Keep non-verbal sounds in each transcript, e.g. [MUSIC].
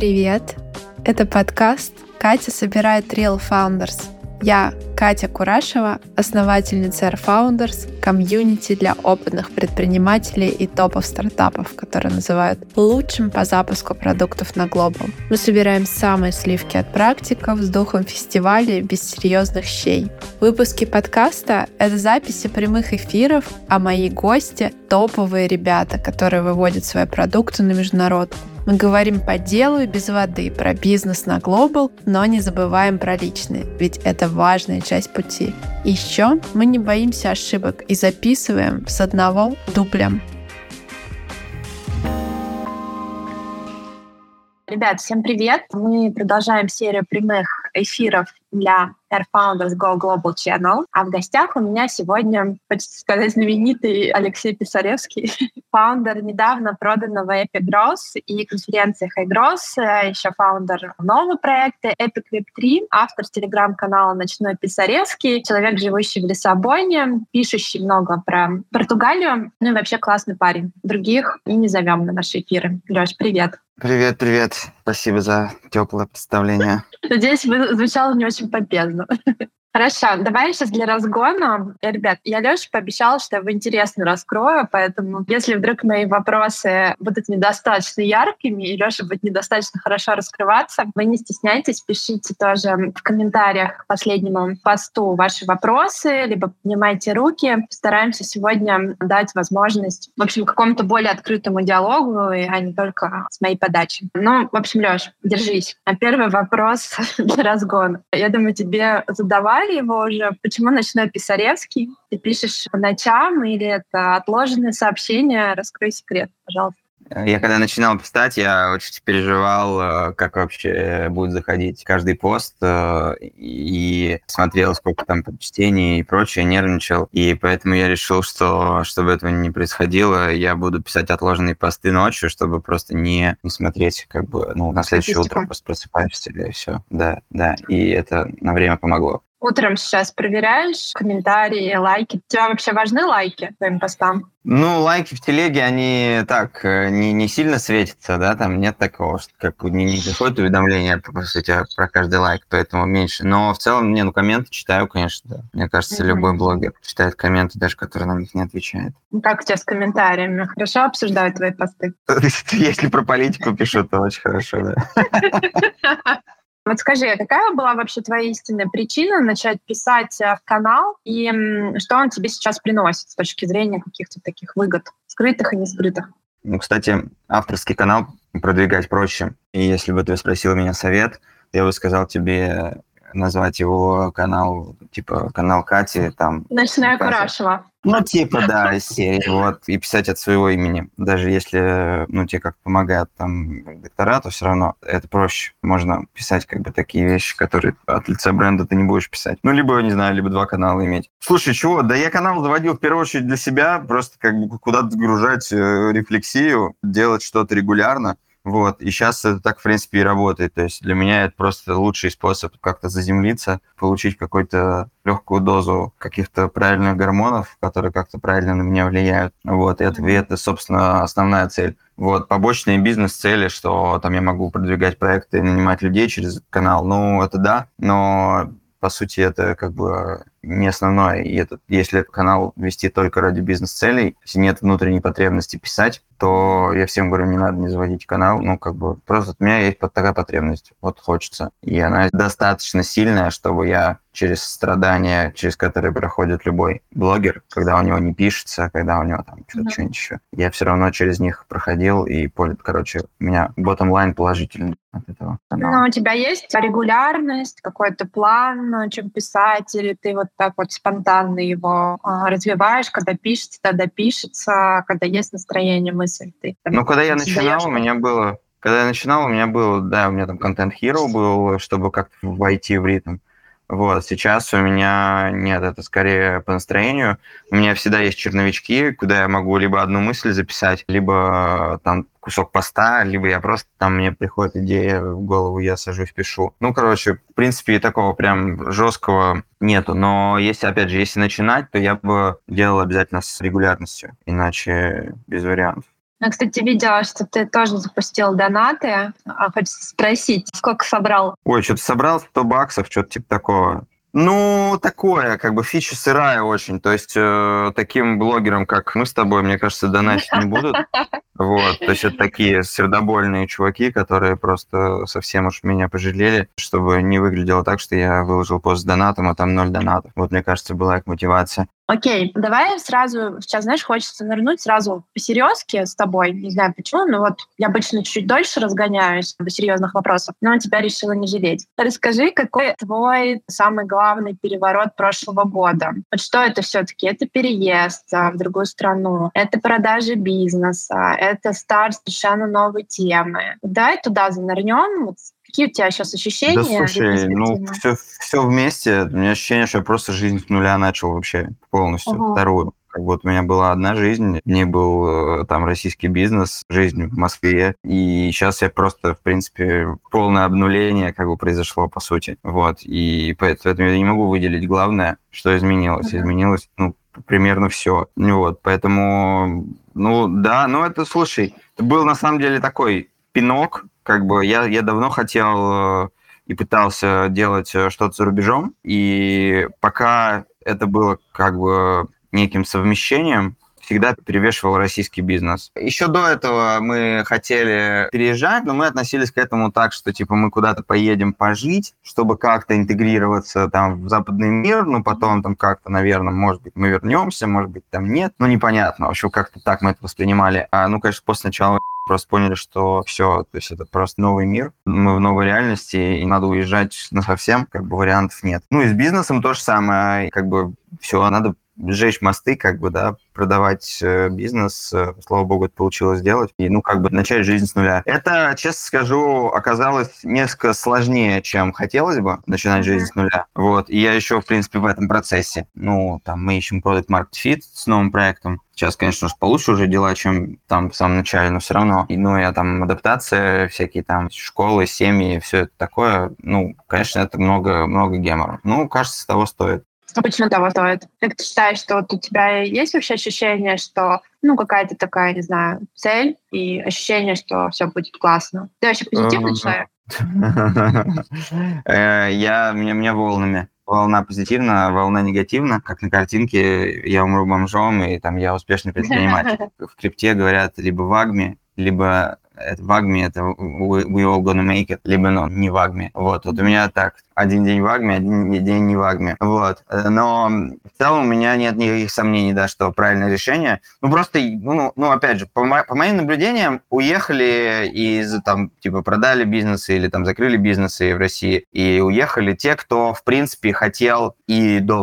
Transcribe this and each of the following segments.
привет! Это подкаст «Катя собирает Real Founders». Я Катя Курашева, основательница Air Founders, комьюнити для опытных предпринимателей и топов стартапов, которые называют лучшим по запуску продуктов на Global. Мы собираем самые сливки от практиков с духом фестиваля без серьезных щей. Выпуски подкаста — это записи прямых эфиров, а мои гости — топовые ребята, которые выводят свои продукты на международку. Мы говорим по делу и без воды, про бизнес на глобал, но не забываем про личные, ведь это важная часть пути. Еще мы не боимся ошибок и записываем с одного дублем. Ребят, всем привет! Мы продолжаем серию прямых эфиров для Air Founders Go Global Channel. А в гостях у меня сегодня, хочется сказать, знаменитый Алексей Писаревский, [LAUGHS] фаундер недавно проданного Epic Growth и конференции High Growth, еще фаундер нового проекта Epic Web 3, автор телеграм-канала «Ночной Писаревский», человек, живущий в Лиссабоне, пишущий много про Португалию, ну и вообще классный парень. Других и не зовем на наши эфиры. Леш, привет! Привет, привет. Спасибо за теплое представление. Надеюсь, вы звучало не очень помпезно. them. [LAUGHS] Хорошо, давай сейчас для разгона. Ребят, я Лёше пообещала, что я в интересно раскрою, поэтому если вдруг мои вопросы будут недостаточно яркими, и Лёша будет недостаточно хорошо раскрываться, вы не стесняйтесь, пишите тоже в комментариях к последнему посту ваши вопросы, либо поднимайте руки. Постараемся сегодня дать возможность, в общем, какому-то более открытому диалогу, а не только с моей подачи. Ну, в общем, Лёш, держись. А первый вопрос [LAUGHS] для разгона. Я думаю, тебе задавать задавали его уже. Почему ночной Писаревский? Ты пишешь по ночам или это отложенные сообщения? Раскрой секрет, пожалуйста. Я когда начинал писать, я очень переживал, э, как вообще будет заходить каждый пост, э, и смотрел, сколько там прочтений и прочее, нервничал. И поэтому я решил, что чтобы этого не происходило, я буду писать отложенные посты ночью, чтобы просто не, не смотреть, как бы, ну, на следующее утро просто просыпаешься, и все. Да, да. И это на время помогло. Утром сейчас проверяешь комментарии, лайки. У тебя вообще важны лайки твоим постам? Ну, лайки в телеге, они так, э, не, не сильно светятся, да, там нет такого, что как не, не приходит уведомление, по сути, про каждый лайк, поэтому меньше. Но в целом, не, ну, комменты читаю, конечно, да. Мне кажется, mm-hmm. любой блогер читает комменты, даже которые на них не отвечает. Ну, как у тебя с комментариями? Хорошо обсуждают твои посты? [LAUGHS] Если про политику пишут, то очень хорошо, да. [LAUGHS] Вот скажи, а какая была вообще твоя истинная причина начать писать э, в канал, и что он тебе сейчас приносит с точки зрения каких-то таких выгод, скрытых и не скрытых? Ну, кстати, авторский канал продвигать проще. И если бы ты спросил меня совет, я бы сказал тебе назвать его канал, типа, канал Кати, там... Ночная Курашева. Ну, типа, да, серии, вот, и писать от своего имени. Даже если, ну, тебе как помогают там доктора, то все равно это проще. Можно писать как бы такие вещи, которые от лица бренда ты не будешь писать. Ну, либо, не знаю, либо два канала иметь. Слушай, чего? Да я канал заводил в первую очередь для себя, просто как бы куда-то загружать э, рефлексию, делать что-то регулярно. Вот. И сейчас это так, в принципе, и работает. То есть для меня это просто лучший способ как-то заземлиться, получить какую-то легкую дозу каких-то правильных гормонов, которые как-то правильно на меня влияют. Вот. И это, и это собственно, основная цель. Вот, побочные бизнес-цели, что там я могу продвигать проекты и нанимать людей через канал, ну, это да, но по сути, это как бы не основное. И это, если этот канал вести только ради бизнес-целей, если нет внутренней потребности писать, то я всем говорю, не надо не заводить канал. Ну, как бы, просто у меня есть такая потребность. Вот хочется. И она достаточно сильная, чтобы я через страдания, через которые проходит любой блогер, когда у него не пишется, когда у него там что-то, mm-hmm. что-нибудь еще. Я все равно через них проходил, и, короче, у меня bottom line положительный от этого. Ну, у тебя есть регулярность, какой-то план, чем писать, или ты вот так вот спонтанно его а, развиваешь, когда пишется, тогда пишется, когда есть настроение, мысль. Ты, там, ну, когда я начинал, у меня было... Когда я начинал, у меня был, да, у меня там контент Hero был, чтобы как-то войти в ритм. Вот, сейчас у меня нет, это скорее по настроению. У меня всегда есть черновички, куда я могу либо одну мысль записать, либо там кусок поста, либо я просто там мне приходит идея в голову, я сажусь, пишу. Ну, короче, в принципе, такого прям жесткого нету. Но если, опять же, если начинать, то я бы делал обязательно с регулярностью, иначе без вариантов. Я, кстати, видела, что ты тоже запустил донаты. А хочется спросить, сколько собрал? Ой, что-то собрал 100 баксов, что-то типа такого. Ну, такое, как бы фича сырая очень. То есть э, таким блогерам, как мы с тобой, мне кажется, донатить не будут. [LAUGHS] Вот, то есть это такие сердобольные чуваки, которые просто совсем уж меня пожалели, чтобы не выглядело так, что я выложил пост с донатом, а там ноль донатов. Вот, мне кажется, была их мотивация. Окей, давай сразу, сейчас, знаешь, хочется нырнуть сразу по серьезке с тобой. Не знаю почему, но вот я обычно чуть дольше разгоняюсь до серьезных вопросов, но тебя решила не жалеть. Расскажи, какой твой самый главный переворот прошлого года? Вот что это все-таки? Это переезд а, в другую страну, это продажи бизнеса, это старт совершенно новой темы. Давай туда занырнем, вот Какие у тебя сейчас ощущения? Да, слушай, ну, все, все вместе. У меня ощущение, что я просто жизнь с нуля начал вообще полностью, угу. вторую. Как вот у меня была одна жизнь, не был э, там российский бизнес, жизнь в Москве, и сейчас я просто, в принципе, полное обнуление как бы произошло, по сути. Вот, и поэтому я не могу выделить главное, что изменилось. Uh-huh. Изменилось, ну, примерно все. Вот, поэтому, ну, да, ну, это, слушай, это был на самом деле такой пинок, как бы я, я давно хотел э, и пытался делать э, что-то за рубежом, и пока это было как бы неким совмещением, всегда перевешивал российский бизнес. Еще до этого мы хотели переезжать, но мы относились к этому так, что типа мы куда-то поедем пожить, чтобы как-то интегрироваться там в западный мир, ну потом там как-то, наверное, может быть, мы вернемся, может быть, там нет, ну непонятно. В общем, как-то так мы это воспринимали. А, ну, конечно, после начала [LAUGHS] просто поняли, что все, то есть это просто новый мир, мы в новой реальности, и надо уезжать на [LAUGHS] совсем, как бы вариантов нет. Ну и с бизнесом то же самое, как бы все, надо сжечь мосты, как бы, да, продавать э, бизнес, э, слава богу, это получилось сделать, и, ну, как бы начать жизнь с нуля. Это, честно скажу, оказалось несколько сложнее, чем хотелось бы начинать жизнь с нуля. Вот, и я еще, в принципе, в этом процессе. Ну, там, мы ищем Product Market Fit с новым проектом. Сейчас, конечно же, получше уже дела, чем там в самом начале, но все равно. И, ну, я там адаптация, всякие там школы, семьи, все это такое, ну, конечно, это много, много гемора. Ну, кажется, того стоит. Почему того стоит? Как ты считаешь, что вот у тебя есть вообще ощущение, что ну какая-то такая, не знаю, цель и ощущение, что все будет классно? Ты вообще позитивный человек? Э, я, мне, мне волнами. Волна позитивна, волна негативна. Как на картинке «Я умру бомжом» и там «Я успешный предприниматель». [LAUGHS] В крипте говорят либо в Агме, либо это в Агме, это we, we all gonna make it, либо ну, не в Агме. Вот, вот у меня так, один день в Агме, один день не в Агме. Вот. Но в целом у меня нет никаких сомнений, да, что правильное решение. Ну, просто, ну, ну опять же, по, по моим наблюдениям, уехали из, там, типа, продали бизнесы или там закрыли бизнесы в России, и уехали те, кто, в принципе, хотел и до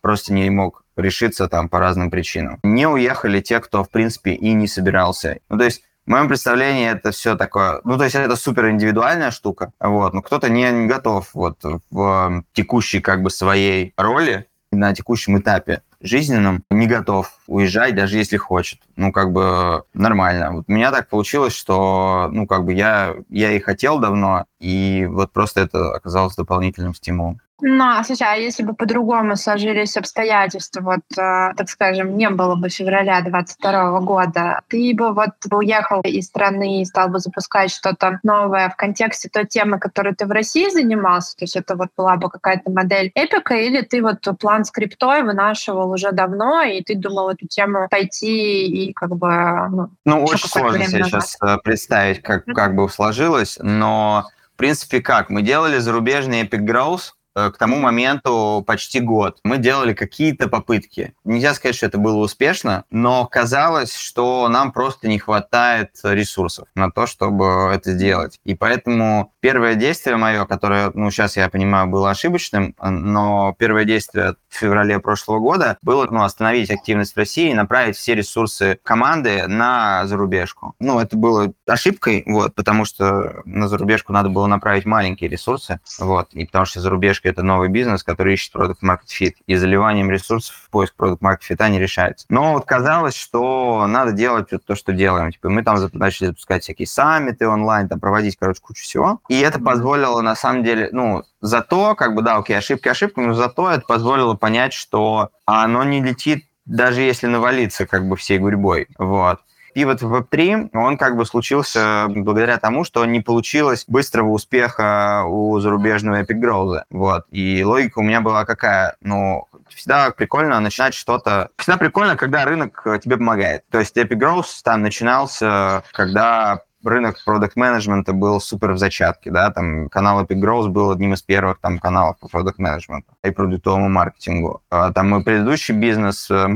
просто не мог решиться там по разным причинам. Не уехали те, кто, в принципе, и не собирался. Ну, то есть в моем представлении это все такое, ну, то есть это супер индивидуальная штука, вот, но кто-то не, не готов вот в текущей как бы своей роли на текущем этапе жизненном не готов уезжать, даже если хочет. Ну, как бы нормально. Вот у меня так получилось, что, ну, как бы я, я и хотел давно, и вот просто это оказалось дополнительным стимулом. Ну, а слушай, а если бы по-другому сложились обстоятельства, вот, э, так скажем, не было бы февраля 22 года, ты бы вот уехал из страны и стал бы запускать что-то новое в контексте той темы, которой ты в России занимался, то есть это вот была бы какая-то модель эпика, или ты вот план скриптой вынашивал уже давно, и ты думал эту тему пойти и как бы... Ну, ну очень сложно себе сейчас э, представить, как, как бы сложилось, но в принципе как? Мы делали зарубежный Epic Growth, к тому моменту почти год. Мы делали какие-то попытки. Нельзя сказать, что это было успешно, но казалось, что нам просто не хватает ресурсов на то, чтобы это сделать. И поэтому первое действие мое, которое, ну, сейчас я понимаю, было ошибочным, но первое действие в феврале прошлого года было, ну, остановить активность в России и направить все ресурсы команды на зарубежку. Ну, это было ошибкой, вот, потому что на зарубежку надо было направить маленькие ресурсы, вот, и потому что зарубежка это новый бизнес, который ищет продукт market fit. И заливанием ресурсов в поиск продукт market fit не решается. Но вот казалось, что надо делать вот то, что делаем. Типа мы там начали запускать всякие саммиты онлайн, там проводить, короче, кучу всего. И это позволило, на самом деле, ну, зато, как бы, да, окей, ошибки ошибки, но зато это позволило понять, что оно не летит даже если навалиться как бы всей гурьбой. Вот. Пивот в Web3, он как бы случился благодаря тому, что не получилось быстрого успеха у зарубежного Epic Growth. Вот. И логика у меня была какая? Ну, всегда прикольно начинать что-то... Всегда прикольно, когда рынок тебе помогает. То есть Epic Growth там начинался, когда рынок продукт менеджмента был супер в зачатке, да, там канал Epic Growth был одним из первых там каналов по продукт менеджменту и продуктовому маркетингу. А, там мой предыдущий бизнес, э,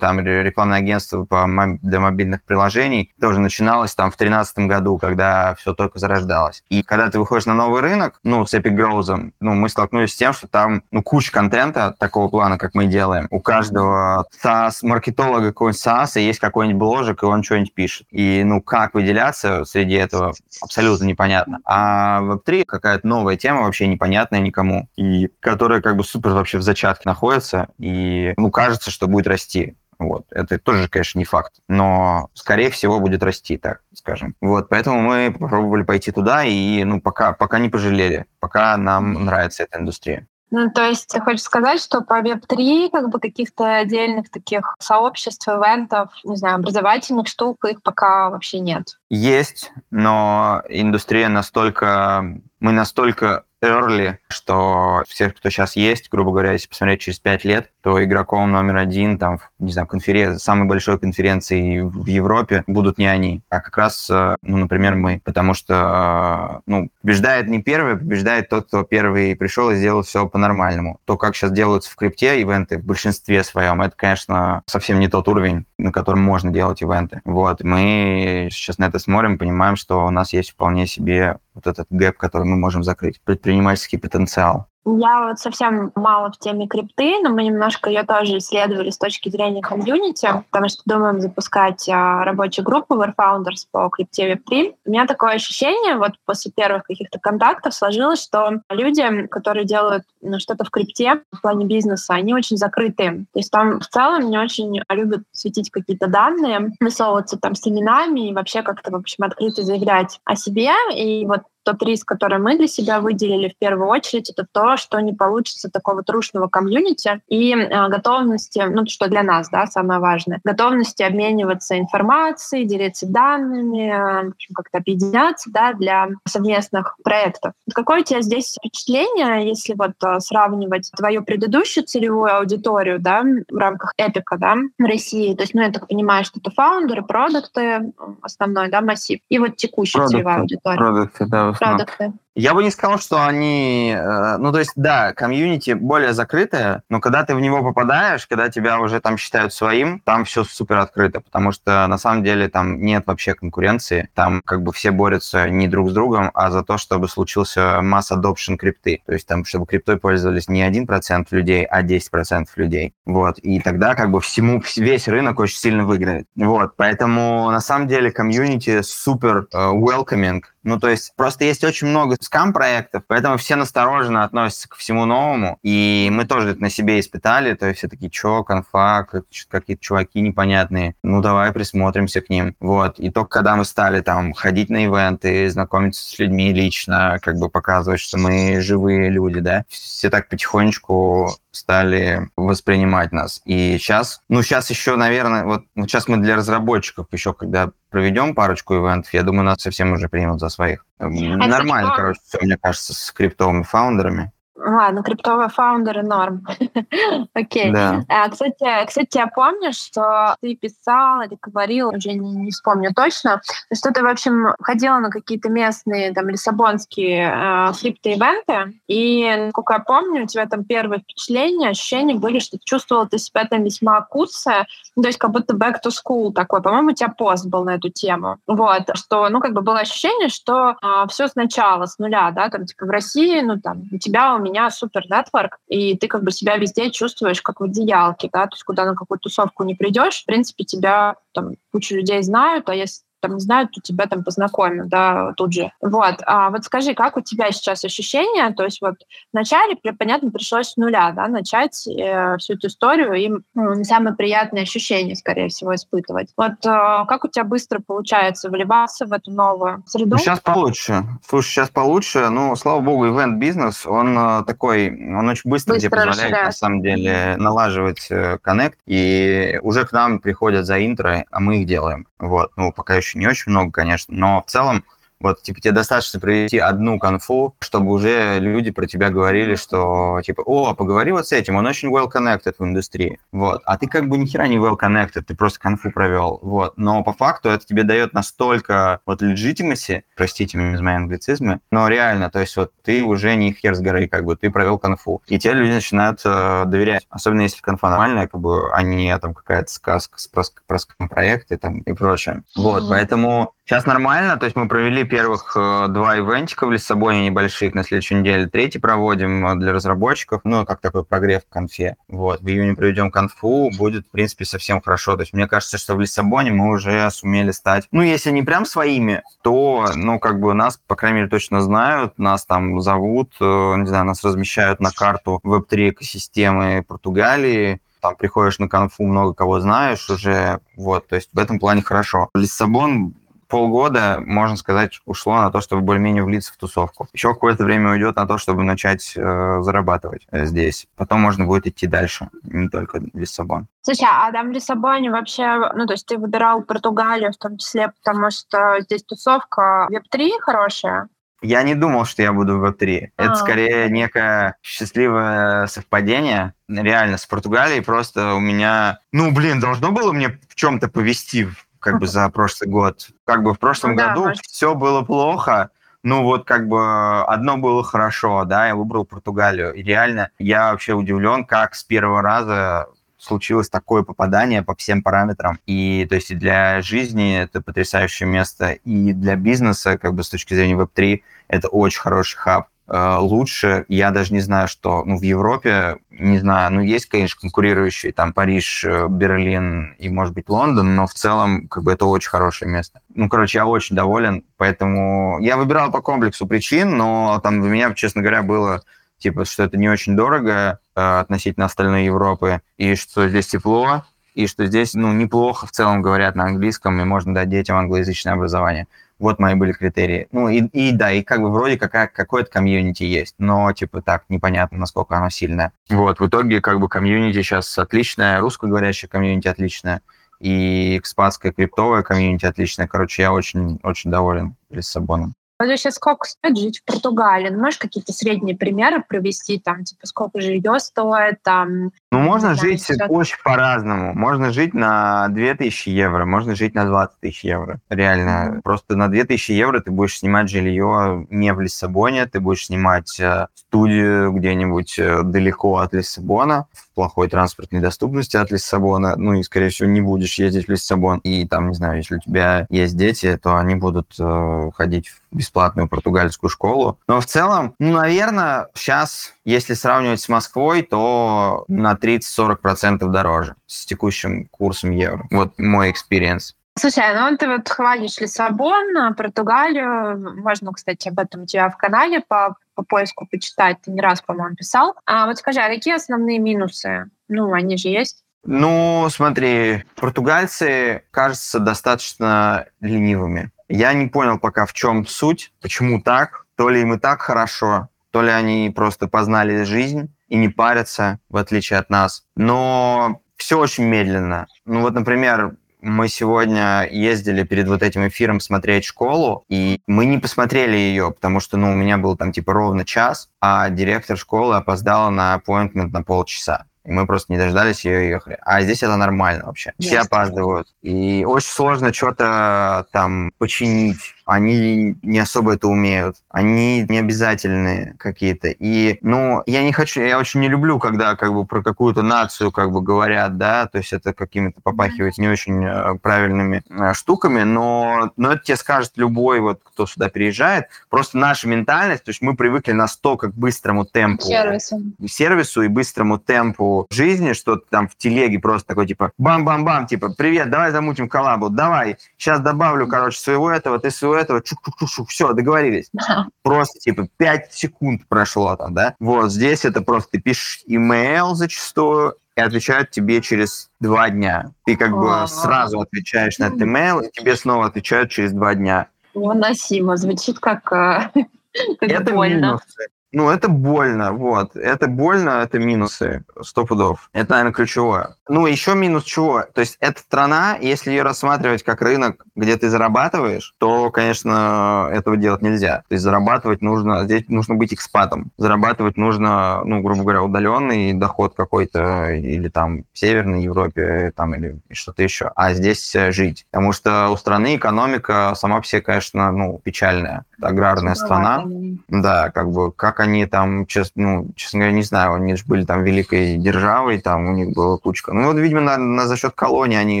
там рекламное агентство по, для мобильных приложений, тоже начиналось там в 2013 году, когда все только зарождалось. И когда ты выходишь на новый рынок, ну, с Epic Growth, ну, мы столкнулись с тем, что там, ну, куча контента такого плана, как мы делаем. У каждого SaaS, маркетолога какой-нибудь SaaS есть какой-нибудь бложек, и он что-нибудь пишет. И, ну, как выделяться среди этого абсолютно непонятно. А Web3 какая-то новая тема, вообще непонятная никому, и которая как бы супер вообще в зачатке находится, и, ну, кажется, что будет расти. Вот. Это тоже, конечно, не факт, но, скорее всего, будет расти, так скажем. Вот, поэтому мы попробовали пойти туда, и, ну, пока, пока не пожалели, пока нам нравится эта индустрия. Ну, то есть ты хочешь сказать, что по Web3 как бы каких-то отдельных таких сообществ, ивентов, не знаю, образовательных штук, их пока вообще нет? Есть, но индустрия настолько... Мы настолько early, что все, кто сейчас есть, грубо говоря, если посмотреть через пять лет, то игроком номер один, там, не знаю, конференции, самой большой конференции в Европе будут не они, а как раз, э, ну, например, мы. Потому что, э, ну, побеждает не первый, побеждает тот, кто первый пришел и сделал все по-нормальному. То, как сейчас делаются в крипте ивенты в большинстве своем, это, конечно, совсем не тот уровень, на котором можно делать ивенты. Вот, мы сейчас на это смотрим, понимаем, что у нас есть вполне себе вот этот gap, который мы можем закрыть, предпринимательский потенциал. Я вот совсем мало в теме крипты, но мы немножко ее тоже исследовали с точки зрения комьюнити, потому что думаем запускать а, рабочую группу Founders по крипте Web3. У меня такое ощущение, вот после первых каких-то контактов сложилось, что люди, которые делают ну, что-то в крипте в плане бизнеса, они очень закрытые. То есть там в целом не очень любят светить какие-то данные, высовываться там с именами и вообще как-то, в общем, открыто заявлять о себе. И вот тот риск, который мы для себя выделили в первую очередь, это то, что не получится такого трушного комьюнити и э, готовности, ну, что для нас, да, самое важное, готовности обмениваться информацией, делиться данными, э, как-то объединяться, да, для совместных проектов. Какое у тебя здесь впечатление, если вот э, сравнивать твою предыдущую целевую аудиторию, да, в рамках Эпика, да, в России, то есть, ну, я так понимаю, что это фаундеры, продукты, основной, да, массив, и вот текущая продукты, целевая аудитория. Продукты, да, продукты. Я бы не сказал, что они... Э, ну, то есть, да, комьюнити более закрытое, но когда ты в него попадаешь, когда тебя уже там считают своим, там все супер открыто, потому что на самом деле там нет вообще конкуренции. Там как бы все борются не друг с другом, а за то, чтобы случился масс adoption крипты. То есть там, чтобы криптой пользовались не 1% людей, а 10% людей. Вот. И тогда как бы всему, весь рынок очень сильно выиграет. Вот. Поэтому на самом деле комьюнити супер uh, welcoming, ну, то есть просто есть очень много скам-проектов, поэтому все настороженно относятся к всему новому. И мы тоже это на себе испытали. То есть все такие, чё, конфа, какие-то чуваки непонятные. Ну, давай присмотримся к ним. Вот. И только когда мы стали там ходить на ивенты, знакомиться с людьми лично, как бы показывать, что мы живые люди, да, все так потихонечку стали воспринимать нас. И сейчас, ну, сейчас еще, наверное, вот ну, сейчас мы для разработчиков еще, когда проведем парочку ивентов, я думаю, нас совсем уже примут за своих. А Нормально, короче, все, мне кажется, с криптовыми фаундерами. Ладно, криптовые фаундеры норм. [LAUGHS] Окей. Да. А, кстати, кстати, я помню, что ты писал или говорил, уже не, не вспомню точно, что ты, в общем, ходила на какие-то местные, там, лиссабонские э, крипто-ивенты, и, насколько я помню, у тебя там первые впечатления, ощущения были, что ты чувствовала ты себя там весьма куца, ну, то есть как будто back to school такой. По-моему, у тебя пост был на эту тему. Вот, что, ну, как бы было ощущение, что э, а, все сначала, с нуля, да, там, типа, в России, ну, там, у тебя, у меня супер нетворк, и ты как бы себя везде чувствуешь как в одеялке, да, то есть куда на какую тусовку не придешь, в принципе, тебя там куча людей знают, а если там не знают, то тебя там познакомят, да, тут же. Вот. А вот скажи, как у тебя сейчас ощущения? То есть вот вначале, понятно, пришлось с нуля, да, начать э, всю эту историю и ну, не самые приятные ощущения, скорее всего, испытывать. Вот э, как у тебя быстро получается вливаться в эту новую среду? Ну, сейчас получше. Слушай, сейчас получше. Ну, слава богу, ивент-бизнес, он э, такой, он очень быстро, быстро тебе позволяет, расширяет. на самом деле, налаживать э, коннект, и уже к нам приходят за интро, а мы их делаем. Вот. Ну, пока еще не очень много, конечно, но в целом вот, типа, тебе достаточно провести одну конфу, чтобы уже люди про тебя говорили, что, типа, о, поговори вот с этим, он очень well-connected в индустрии, вот. А ты как бы ни хера не well-connected, ты просто конфу провел, вот. Но по факту это тебе дает настолько вот legitimacy, простите меня за мои англицизмы, но реально, то есть вот ты уже не хер с горы, как бы, ты провел конфу. И те люди начинают э, доверять, особенно если конфа нормальная, как бы, а не там какая-то сказка с про проекты там и прочее. Вот, mm-hmm. поэтому Сейчас нормально, то есть мы провели первых э, два ивентика в Лиссабоне небольших на следующей неделе, третий проводим э, для разработчиков, ну, как такой прогрев в конфе. Вот, в июне проведем конфу, будет, в принципе, совсем хорошо. То есть мне кажется, что в Лиссабоне мы уже сумели стать, ну, если не прям своими, то, ну, как бы нас, по крайней мере, точно знают, нас там зовут, э, не знаю, нас размещают на карту веб-3 экосистемы Португалии, там приходишь на конфу, много кого знаешь уже, вот, то есть в этом плане хорошо. Лиссабон полгода, можно сказать, ушло на то, чтобы более-менее влиться в тусовку. Еще какое-то время уйдет на то, чтобы начать э, зарабатывать э, здесь. Потом можно будет идти дальше, не только в Лиссабон. Слушай, а там в Лиссабоне вообще, ну, то есть ты выбирал Португалию в том числе, потому что здесь тусовка Web3 хорошая? Я не думал, что я буду в Web3. А, Это скорее некое счастливое совпадение. Реально, с Португалией просто у меня... Ну, блин, должно было мне в чем-то повести как бы за прошлый год. Как бы в прошлом да, году может... все было плохо, ну вот как бы одно было хорошо, да, я выбрал Португалию. И реально я вообще удивлен, как с первого раза случилось такое попадание по всем параметрам. И то есть и для жизни это потрясающее место, и для бизнеса, как бы с точки зрения Web3, это очень хороший хаб. Э, лучше. Я даже не знаю, что ну, в Европе, не знаю, ну, есть, конечно, конкурирующие, там, Париж, э, Берлин и, может быть, Лондон, но в целом, как бы, это очень хорошее место. Ну, короче, я очень доволен, поэтому я выбирал по комплексу причин, но там для меня, честно говоря, было типа, что это не очень дорого э, относительно остальной Европы, и что здесь тепло, и что здесь, ну, неплохо в целом говорят на английском, и можно дать детям англоязычное образование. Вот мои были критерии. Ну и, и да, и как бы вроде какая, какое-то комьюнити есть, но типа так, непонятно, насколько оно сильное. Вот, в итоге как бы комьюнити сейчас отличное, русскоговорящее комьюнити отличное, и экспатское криптовое комьюнити отличное. Короче, я очень, очень доволен Лиссабоном. Вот сейчас сколько стоит жить в Португалии? Ну, можешь какие-то средние примеры провести, там, типа, сколько жилье стоит, там... Ну, можно знаю, жить сейчас... очень по-разному. Можно жить на 2000 евро, можно жить на 20 тысяч евро. Реально. Mm-hmm. Просто на 2000 евро ты будешь снимать жилье не в Лиссабоне, ты будешь снимать э, студию где-нибудь э, далеко от Лиссабона, в плохой транспортной доступности от Лиссабона, ну и, скорее всего, не будешь ездить в Лиссабон. И там, не знаю, если у тебя есть дети, то они будут э, ходить в бесплатную португальскую школу. Но в целом, ну, наверное, сейчас, если сравнивать с Москвой, то на 30-40% дороже с текущим курсом евро. Вот мой experience. Слушай, ну ты вот хвалишь Лиссабон, Португалию. Можно, кстати, об этом у тебя в канале по, по поиску почитать. Ты не раз, по-моему, писал. А вот скажи, а какие основные минусы? Ну, они же есть. Ну, смотри, португальцы кажутся достаточно ленивыми. Я не понял пока, в чем суть, почему так. То ли им и так хорошо, то ли они просто познали жизнь и не парятся, в отличие от нас. Но все очень медленно. Ну вот, например, мы сегодня ездили перед вот этим эфиром смотреть школу, и мы не посмотрели ее, потому что, ну, у меня был там типа ровно час, а директор школы опоздала на appointment на полчаса и мы просто не дождались ее и ехали. А здесь это нормально вообще. Все опаздывают. И очень сложно что-то там починить они не особо это умеют, они не обязательные какие-то. И, ну, я не хочу, я очень не люблю, когда как бы про какую-то нацию как бы говорят, да, то есть это какими-то попахивать не очень э, правильными э, штуками, но, но это тебе скажет любой вот, кто сюда переезжает. Просто наша ментальность, то есть мы привыкли настолько к быстрому темпу. Сервису. Сервису и быстрому темпу жизни, что там в телеге просто такой, типа, бам-бам-бам, типа, привет, давай замутим коллабу, давай, сейчас добавлю, короче, своего этого, ты своего этого, чук-чук-чук, все, договорились. [LAUGHS] Просто, типа, 5 секунд прошло там, да? Вот, здесь это просто ты пишешь имейл зачастую, и отвечают тебе через два дня. Ты как бы сразу отвечаешь на этот имейл, и тебе снова отвечают через два дня. Невыносимо. Звучит как, э, [LAUGHS] как это больно. Минусы. Ну, это больно, вот. Это больно, это минусы, сто пудов. Это, наверное, ключевое. Ну, еще минус чего? То есть эта страна, если ее рассматривать как рынок, где ты зарабатываешь, то, конечно, этого делать нельзя. То есть зарабатывать нужно, здесь нужно быть экспатом. Зарабатывать нужно, ну, грубо говоря, удаленный доход какой-то или там в Северной Европе, там, или что-то еще. А здесь э, жить. Потому что у страны экономика сама по себе, конечно, ну, печальная. Аграрная страна. Да, как бы, как они там, честно, ну, честно говоря, не знаю, они же были там великой державой, там у них была кучка. Ну, вот, видимо, на, на, за счет колонии они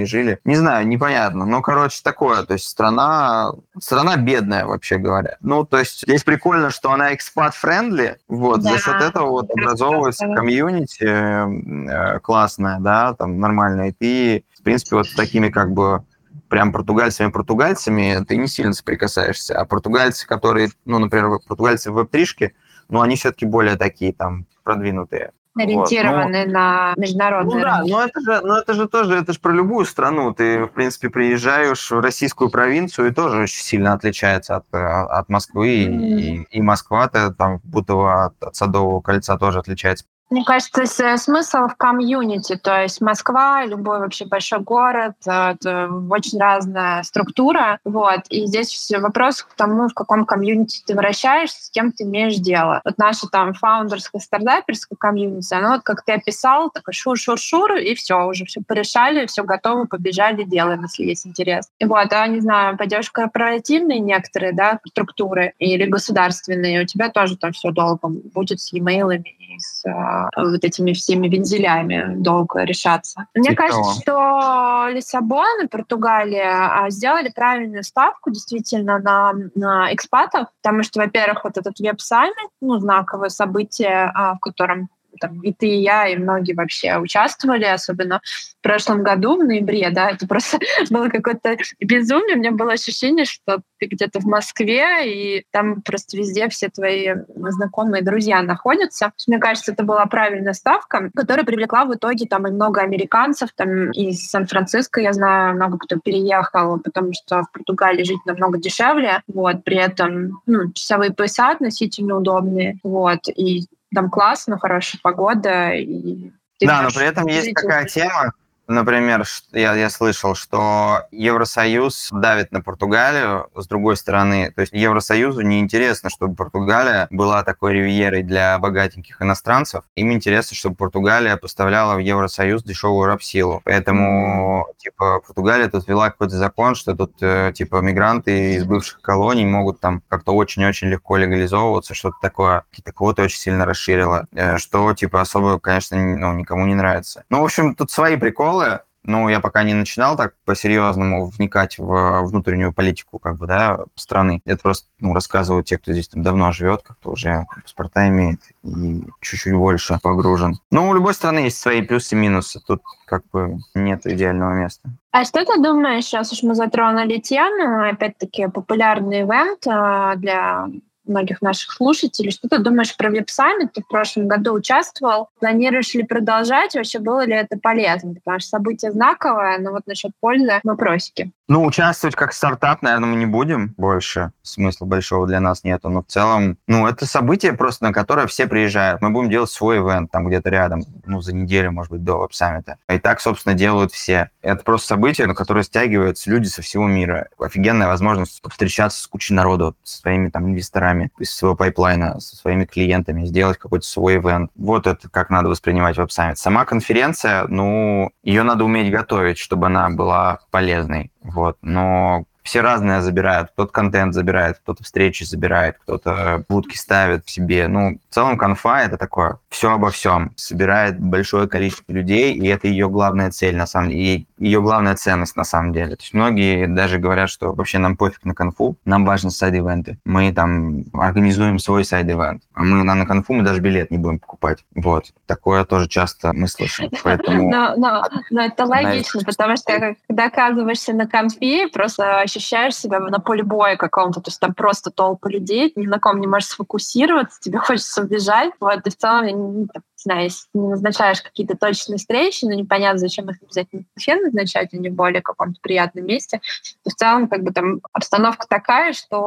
и жили. Не знаю, непонятно. Но, короче, такое. То есть страна, страна бедная, вообще говоря. Ну, то есть здесь прикольно, что она expat-friendly, вот, да. за счет этого вот образовывается комьюнити э, классная, да, там нормальная. И ты, в принципе, вот такими как бы прям португальцами-португальцами ты не сильно соприкасаешься. А португальцы, которые, ну, например, португальцы в веб-тришке, ну, они все-таки более такие там продвинутые. Ориентированы вот. ну, на международные. Ну да, но это, же, но это же тоже, это же про любую страну. Ты, в принципе, приезжаешь в российскую провинцию и тоже очень сильно отличается от, от Москвы. Mm. И, и Москва-то там будто от, от Садового кольца тоже отличается мне кажется, смысл в комьюнити, то есть Москва, любой вообще большой город, э, это очень разная структура, вот, и здесь вопрос к тому, в каком комьюнити ты вращаешься, с кем ты имеешь дело. Вот наша там фаундерская стартаперская комьюнити, она вот как ты описал, такой шур-шур-шур, и все, уже все порешали, все готово, побежали, делаем, если есть интерес. И вот, а, не знаю, пойдешь корпоративные некоторые, да, структуры или государственные, у тебя тоже там все долго будет с e-mailами с а, вот этими всеми вензелями долго решаться. Мне Цикаво. кажется, что Лиссабон и Португалия а, сделали правильную ставку действительно на, на экспатов, потому что, во-первых, вот этот веб-саммит, ну, знаковое событие, а, в котором там, и ты, и я, и многие вообще участвовали, особенно в прошлом году, в ноябре, да, это просто [LAUGHS] было какое-то безумие. У меня было ощущение, что ты где-то в Москве, и там просто везде все твои знакомые друзья находятся. Мне кажется, это была правильная ставка, которая привлекла в итоге там и много американцев, там из Сан-Франциско, я знаю, много кто переехал, потому что в Португалии жить намного дешевле, вот, при этом ну, часовые пояса относительно удобные, вот, и там классно, хорошая погода. И да, но при этом есть такая тема, Например, я, я слышал, что Евросоюз давит на Португалию с другой стороны. То есть Евросоюзу не интересно, чтобы Португалия была такой ривьерой для богатеньких иностранцев. Им интересно, чтобы Португалия поставляла в Евросоюз дешевую рабсилу. Поэтому, типа, Португалия тут ввела какой-то закон, что тут, э, типа, мигранты из бывших колоний могут там как-то очень-очень легко легализовываться, что-то такое. Какие-то квоты очень сильно расширило, э, что, типа, особо, конечно, ну, никому не нравится. Ну, в общем, тут свои приколы тяжелое, но я пока не начинал так по-серьезному вникать в внутреннюю политику как бы, да, страны. Это просто ну, рассказывают те, кто здесь там давно живет, как-то уже паспорта имеет и чуть-чуть больше погружен. Но у любой страны есть свои плюсы и минусы. Тут как бы нет идеального места. А что ты думаешь, сейчас уж мы затронули тему, опять-таки популярный ивент а, для многих наших слушателей. Что ты думаешь про веб-саммит? Ты в прошлом году участвовал. Планируешь ли продолжать? Вообще было ли это полезно? Потому что событие знаковое, но вот насчет пользы вопросики. Ну, участвовать как стартап, наверное, мы не будем больше. Смысла большого для нас нету. Но в целом, ну, это событие просто, на которое все приезжают. Мы будем делать свой ивент там где-то рядом, ну, за неделю, может быть, до веб-саммита. И так, собственно, делают все. Это просто событие, на которое стягиваются люди со всего мира. Офигенная возможность встречаться с кучей народу, со своими там инвесторами из своего пайплайна, со своими клиентами, сделать какой-то свой ивент. Вот это как надо воспринимать веб-саммит. Сама конференция, ну, ее надо уметь готовить, чтобы она была полезной. Вот. Но все разные забирают. Кто-то контент забирает, кто-то встречи забирает, кто-то будки ставит в себе. Ну, в целом конфа — это такое все обо всем. Собирает большое количество людей, и это ее главная цель, на самом деле. И ее главная ценность на самом деле. То есть многие даже говорят, что вообще нам пофиг на конфу, нам важны side-ивенты. Мы там организуем свой side event. А мы на, на конфу мы даже билет не будем покупать. Вот. Такое тоже часто мы слышим. Поэтому... [LAUGHS] Но, но, но это логично, потому что когда оказываешься на конфе, просто ощущаешь себя на поле боя каком-то, то есть там просто толпа людей, ни на ком не можешь сфокусироваться, тебе [LAUGHS] хочется убежать. Вот, и в целом знаю, если не назначаешь какие-то точные встречи, но непонятно, зачем их обязательно в назначать, а не более каком-то приятном месте, то в целом как бы там обстановка такая, что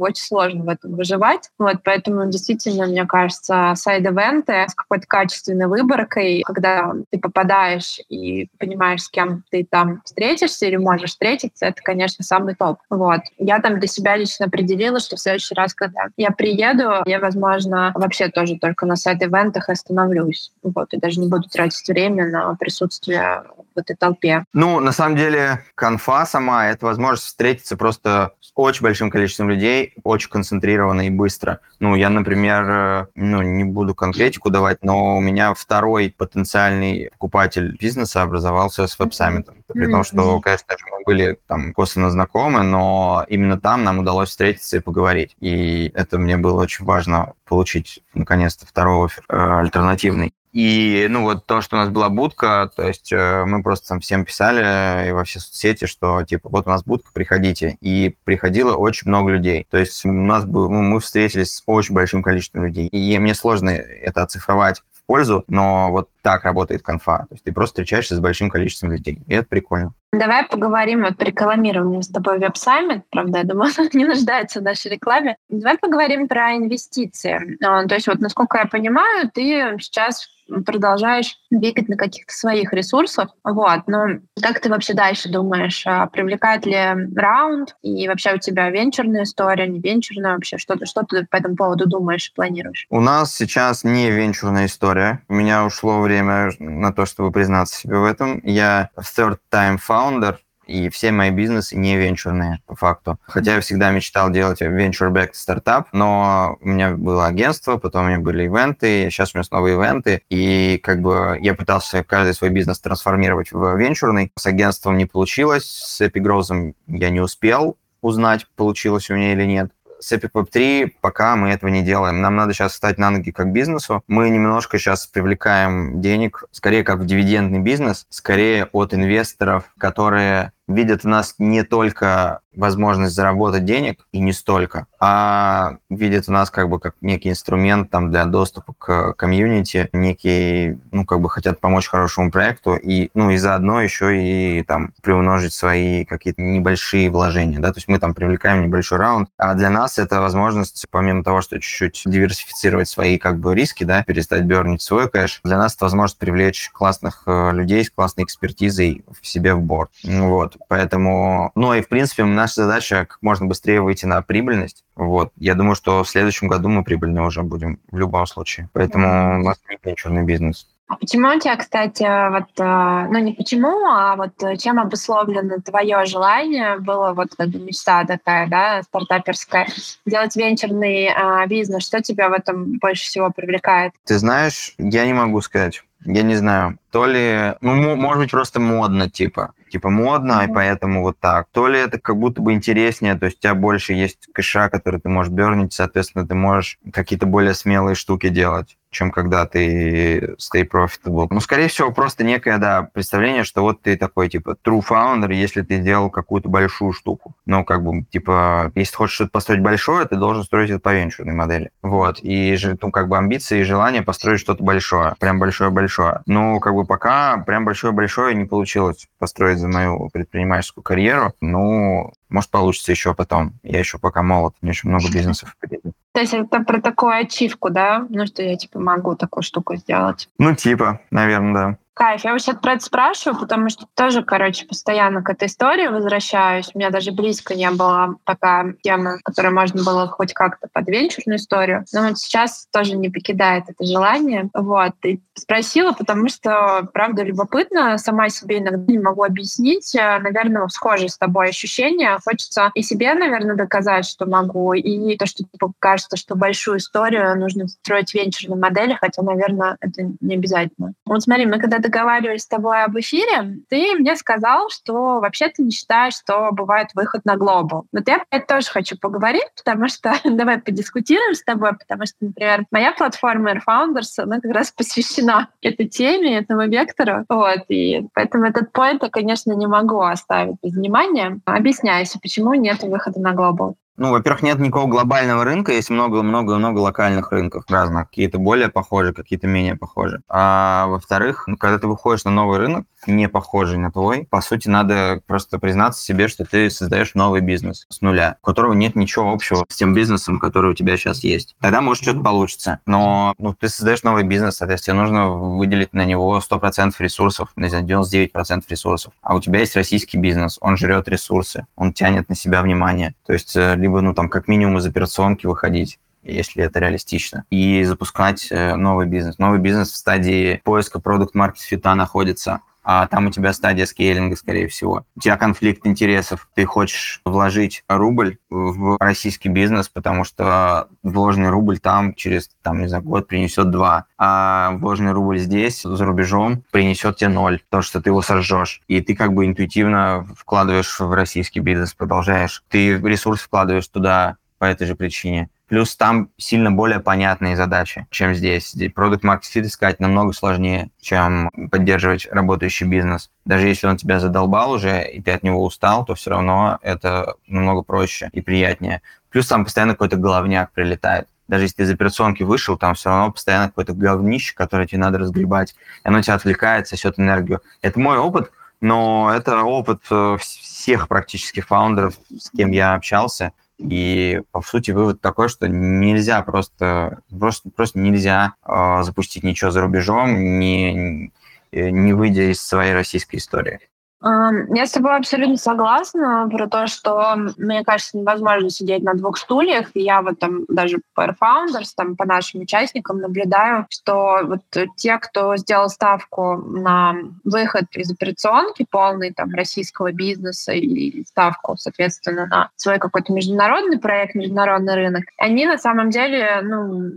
очень сложно в этом выживать. Вот, поэтому действительно, мне кажется, сайд-эвенты с какой-то качественной выборкой, когда ты попадаешь и понимаешь, с кем ты там встретишься или можешь встретиться, это, конечно, самый топ. Вот. Я там для себя лично определила, что в следующий раз, когда я приеду, я, возможно, вообще тоже только на сайд-эвентах остановлюсь остановлюсь. Вот, и даже не буду тратить время на присутствие в этой толпе. Ну, на самом деле, конфа сама — это возможность встретиться просто с очень большим количеством людей, очень концентрированно и быстро. Ну, я, например, э, ну, не буду конкретику давать, но у меня второй потенциальный покупатель бизнеса образовался с веб-саммитом. При том, что, конечно же, мы были там косвенно знакомы, но именно там нам удалось встретиться и поговорить. И это мне было очень важно получить, наконец-то, второй офер э, альтернативный. И, ну, вот то, что у нас была будка, то есть э, мы просто там всем писали и во все соцсети, что, типа, вот у нас будка, приходите. И приходило очень много людей. То есть у нас был, ну, мы встретились с очень большим количеством людей. И мне сложно это оцифровать в пользу, но вот так работает конфа. То есть ты просто встречаешься с большим количеством людей. И это прикольно. Давай поговорим, вот рекламируем с тобой веб-саммит, правда, я думаю, [LAUGHS] не нуждается в нашей рекламе. Давай поговорим про инвестиции. А, то есть вот, насколько я понимаю, ты сейчас продолжаешь двигать на каких-то своих ресурсах. Вот. Но как ты вообще дальше думаешь? А привлекает ли раунд? И вообще у тебя венчурная история, не венчурная вообще? Что что ты по этому поводу думаешь и планируешь? У нас сейчас не венчурная история. У меня ушло время на то, чтобы признаться себе в этом. Я third-time founder, и все мои бизнесы не венчурные, по факту. Хотя я всегда мечтал делать venture-backed стартап, но у меня было агентство, потом у меня были ивенты, сейчас у меня снова ивенты, и как бы я пытался каждый свой бизнес трансформировать в венчурный. С агентством не получилось, с Epigrowth я не успел узнать, получилось у меня или нет с Epic Web 3 пока мы этого не делаем. Нам надо сейчас встать на ноги как бизнесу. Мы немножко сейчас привлекаем денег, скорее как в дивидендный бизнес, скорее от инвесторов, которые видят в нас не только возможность заработать денег, и не столько, а видят в нас как бы как некий инструмент там, для доступа к комьюнити, некий, ну, как бы хотят помочь хорошему проекту, и, ну, и заодно еще и там приумножить свои какие-то небольшие вложения, да, то есть мы там привлекаем небольшой раунд, а для нас это возможность, помимо того, что чуть-чуть диверсифицировать свои как бы риски, да, перестать бернить свой кэш, для нас это возможность привлечь классных э, людей с классной экспертизой в себе в борт. Вот. Поэтому, ну и в принципе наша задача как можно быстрее выйти на прибыльность. Вот. Я думаю, что в следующем году мы прибыльные уже будем в любом случае. Поэтому у нас не черный бизнес. А почему у тебя, кстати, вот, э, ну не почему, а вот чем обусловлено твое желание, было вот как бы мечта такая, да, стартаперская, делать венчурный а, бизнес, что тебя в этом больше всего привлекает? Ты знаешь, я не могу сказать. Я не знаю. То ли, ну, может быть, просто модно, типа типа модно, mm-hmm. и поэтому вот так. То ли это как будто бы интереснее, то есть у тебя больше есть кэша, который ты можешь бернить, соответственно, ты можешь какие-то более смелые штуки делать чем когда ты stay profitable. Ну, скорее всего, просто некое, да, представление, что вот ты такой, типа, true founder, если ты сделал какую-то большую штуку. Ну, как бы, типа, если хочешь что-то построить большое, ты должен строить это по венчурной модели. Вот. И, ну, как бы, амбиции и желание построить что-то большое. Прям большое-большое. Ну, как бы, пока прям большое-большое не получилось построить за мою предпринимательскую карьеру. Ну, может, получится еще потом. Я еще пока молод, у меня еще много [LAUGHS] бизнесов впереди. То есть это про такую ачивку, да? Ну, что я, типа, могу такую штуку сделать. Ну, типа, наверное, да. Кайф. Я вообще про это спрашиваю, потому что тоже, короче, постоянно к этой истории возвращаюсь. У меня даже близко не было пока темы, которой можно было хоть как-то под венчурную историю. Но вот сейчас тоже не покидает это желание. Вот. И спросила, потому что, правда, любопытно. Сама себе иногда не могу объяснить. Наверное, схожие с тобой ощущения. Хочется и себе, наверное, доказать, что могу, и то, что типа, кажется, что большую историю нужно строить венчурной модели, хотя, наверное, это не обязательно. Вот смотри, мы когда договаривались с тобой об эфире, ты мне сказал, что вообще ты не считаешь, что бывает выход на глобал. Вот я это тоже хочу поговорить, потому что [LAUGHS] давай подискутируем с тобой, потому что, например, моя платформа Air Founders, она как раз посвящена этой теме, этому вектору. Вот, и поэтому этот поинт я, конечно, не могу оставить без внимания. Объясняйся, почему нет выхода на глобал. Ну, во-первых, нет никакого глобального рынка, есть много-много-много локальных рынков разных. Какие-то более похожи, какие-то менее похожи. А во-вторых, ну, когда ты выходишь на новый рынок, не похожий на твой, по сути, надо просто признаться себе, что ты создаешь новый бизнес с нуля, у которого нет ничего общего с тем бизнесом, который у тебя сейчас есть. Тогда, может, что-то получится. Но ну, ты создаешь новый бизнес, соответственно, нужно выделить на него 100% ресурсов, не знаю, 99% ресурсов. А у тебя есть российский бизнес, он жрет ресурсы, он тянет на себя внимание. То есть э, либо, ну, там, как минимум из операционки выходить, если это реалистично, и запускать э, новый бизнес. Новый бизнес в стадии поиска продукт-маркет фита находится а там у тебя стадия скейлинга, скорее всего. У тебя конфликт интересов. Ты хочешь вложить рубль в российский бизнес, потому что вложенный рубль там через, там, не знаю, год принесет два, а вложенный рубль здесь, за рубежом, принесет тебе ноль, то, что ты его сожжешь. И ты как бы интуитивно вкладываешь в российский бизнес, продолжаешь. Ты ресурс вкладываешь туда по этой же причине. Плюс там сильно более понятные задачи, чем здесь. Продукт fit искать намного сложнее, чем поддерживать работающий бизнес. Даже если он тебя задолбал уже, и ты от него устал, то все равно это намного проще и приятнее. Плюс там постоянно какой-то головняк прилетает. Даже если ты из операционки вышел, там все равно постоянно какой-то говнище, которое тебе надо разгребать, и оно тебя отвлекает, сосет энергию. Это мой опыт, но это опыт э, всех практически фаундеров, с кем я общался – и, по сути, вывод такой, что нельзя просто, просто, просто нельзя э, запустить ничего за рубежом, не, не выйдя из своей российской истории. Я с тобой абсолютно согласна про то, что, мне кажется, невозможно сидеть на двух стульях. Я вот там даже по Founders, там по нашим участникам наблюдаю, что вот те, кто сделал ставку на выход из операционки полный там российского бизнеса и ставку, соответственно, на свой какой-то международный проект, международный рынок, они на самом деле, ну,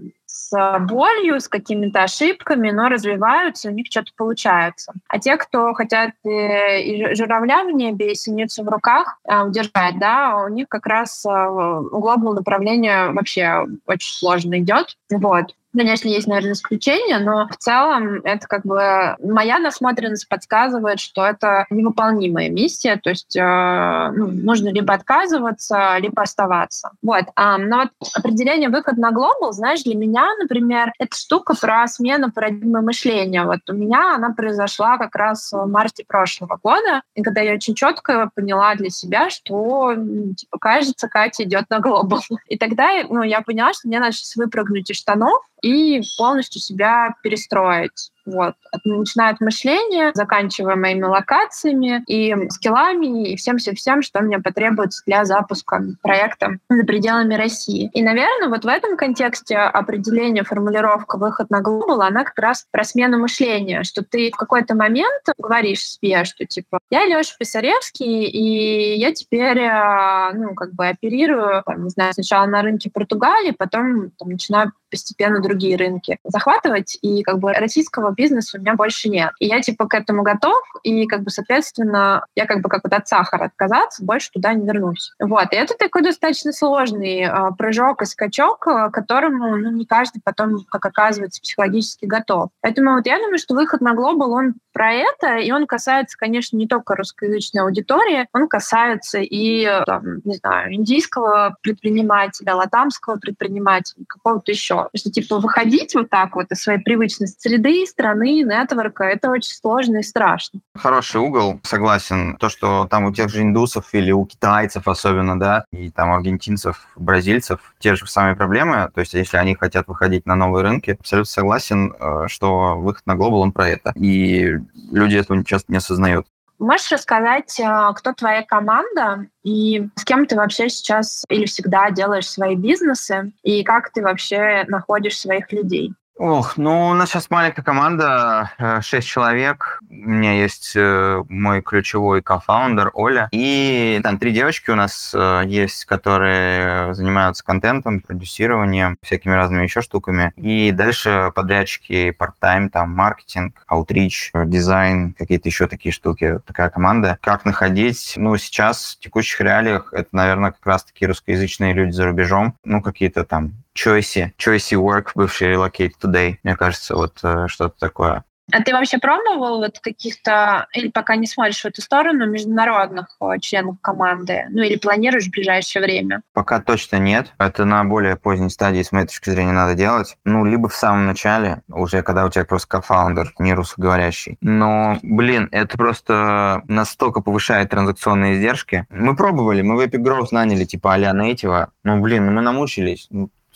с болью, с какими-то ошибками, но развиваются, у них что-то получается. А те, кто хотят э, и журавля в небе, и синицу в руках э, удержать, да, у них как раз э, глобал направление вообще очень сложно идет. Вот. Конечно, есть, наверное, исключения, но в целом это как бы моя насмотренность подсказывает, что это невыполнимая миссия, то есть э, ну, нужно либо отказываться, либо оставаться. Вот. А, но вот определение выход на глобал, знаешь, для меня, например, это штука про смену парадигмы мышления. Вот у меня она произошла как раз в марте прошлого года, и когда я очень четко поняла для себя, что, типа, кажется, Катя идет на глобал. [LAUGHS] И тогда ну, я поняла, что мне надо сейчас выпрыгнуть из штанов, и полностью себя перестроить. Вот. Начиная от мышления, заканчивая моими локациями и скиллами, и всем-всем-всем, что мне потребуется для запуска проекта за пределами России. И, наверное, вот в этом контексте определение, формулировка «выход на глобал», она как раз про смену мышления, что ты в какой-то момент говоришь себе, что типа «я Леша Писаревский, и я теперь, э, ну, как бы оперирую, там, не знаю, сначала на рынке Португалии, потом там, начинаю постепенно другие рынки захватывать, и как бы российского бизнеса у меня больше нет. И я типа к этому готов, и как бы, соответственно, я как бы как вот от сахара отказаться, больше туда не вернусь. Вот. И это такой достаточно сложный э, прыжок и скачок, э, которому ну, не каждый потом, как оказывается, психологически готов. Поэтому вот я думаю, что выход на глобал, он про это, и он касается, конечно, не только русскоязычной аудитории, он касается и, там, не знаю, индийского предпринимателя, латамского предпринимателя, какого-то еще. Что, типа, выходить вот так вот из своей привычной среды, страны, нетворка, это очень сложно и страшно. Хороший угол, согласен. То, что там у тех же индусов или у китайцев особенно, да, и там аргентинцев, бразильцев, те же самые проблемы. То есть, если они хотят выходить на новые рынки, абсолютно согласен, э, что выход на глобал, он про это. И люди этого часто не осознают. Можешь рассказать, э, кто твоя команда и с кем ты вообще сейчас или всегда делаешь свои бизнесы, и как ты вообще находишь своих людей? Ох, ну у нас сейчас маленькая команда, 6 э, человек. У меня есть э, мой ключевой кофаундер Оля. И там три девочки у нас э, есть, которые занимаются контентом, продюсированием, всякими разными еще штуками. И дальше подрядчики part-time, там маркетинг, аутрич, дизайн, какие-то еще такие штуки. Такая команда. Как находить? Ну, сейчас в текущих реалиях это, наверное, как раз-таки русскоязычные люди за рубежом. Ну, какие-то там Choice, Choice Work, бывший Relocate Today. Мне кажется, вот э, что-то такое. А ты вообще пробовал вот каких-то, или пока не смотришь в эту сторону, международных э, членов команды? Ну или планируешь в ближайшее время? Пока точно нет. Это на более поздней стадии, с моей точки зрения, надо делать. Ну, либо в самом начале, уже когда у тебя просто кофаундер, не русскоговорящий. Но, блин, это просто настолько повышает транзакционные издержки. Мы пробовали, мы в Epic Growth наняли типа а-ля Native. Ну, блин, ну мы намучились.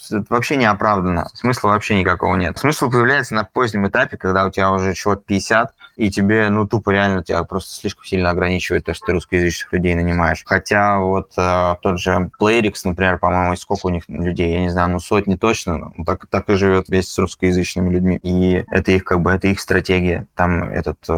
Это вообще не оправдано. Смысла вообще никакого нет. Смысл появляется на позднем этапе, когда у тебя уже чего-то 50, и тебе, ну, тупо реально тебя просто слишком сильно ограничивает то, что ты русскоязычных людей нанимаешь. Хотя вот э, тот же Playrix, например, по-моему, сколько у них людей, я не знаю, ну, сотни точно, ну, так, так и живет весь с русскоязычными людьми. И это их, как бы, это их стратегия. Там этот э,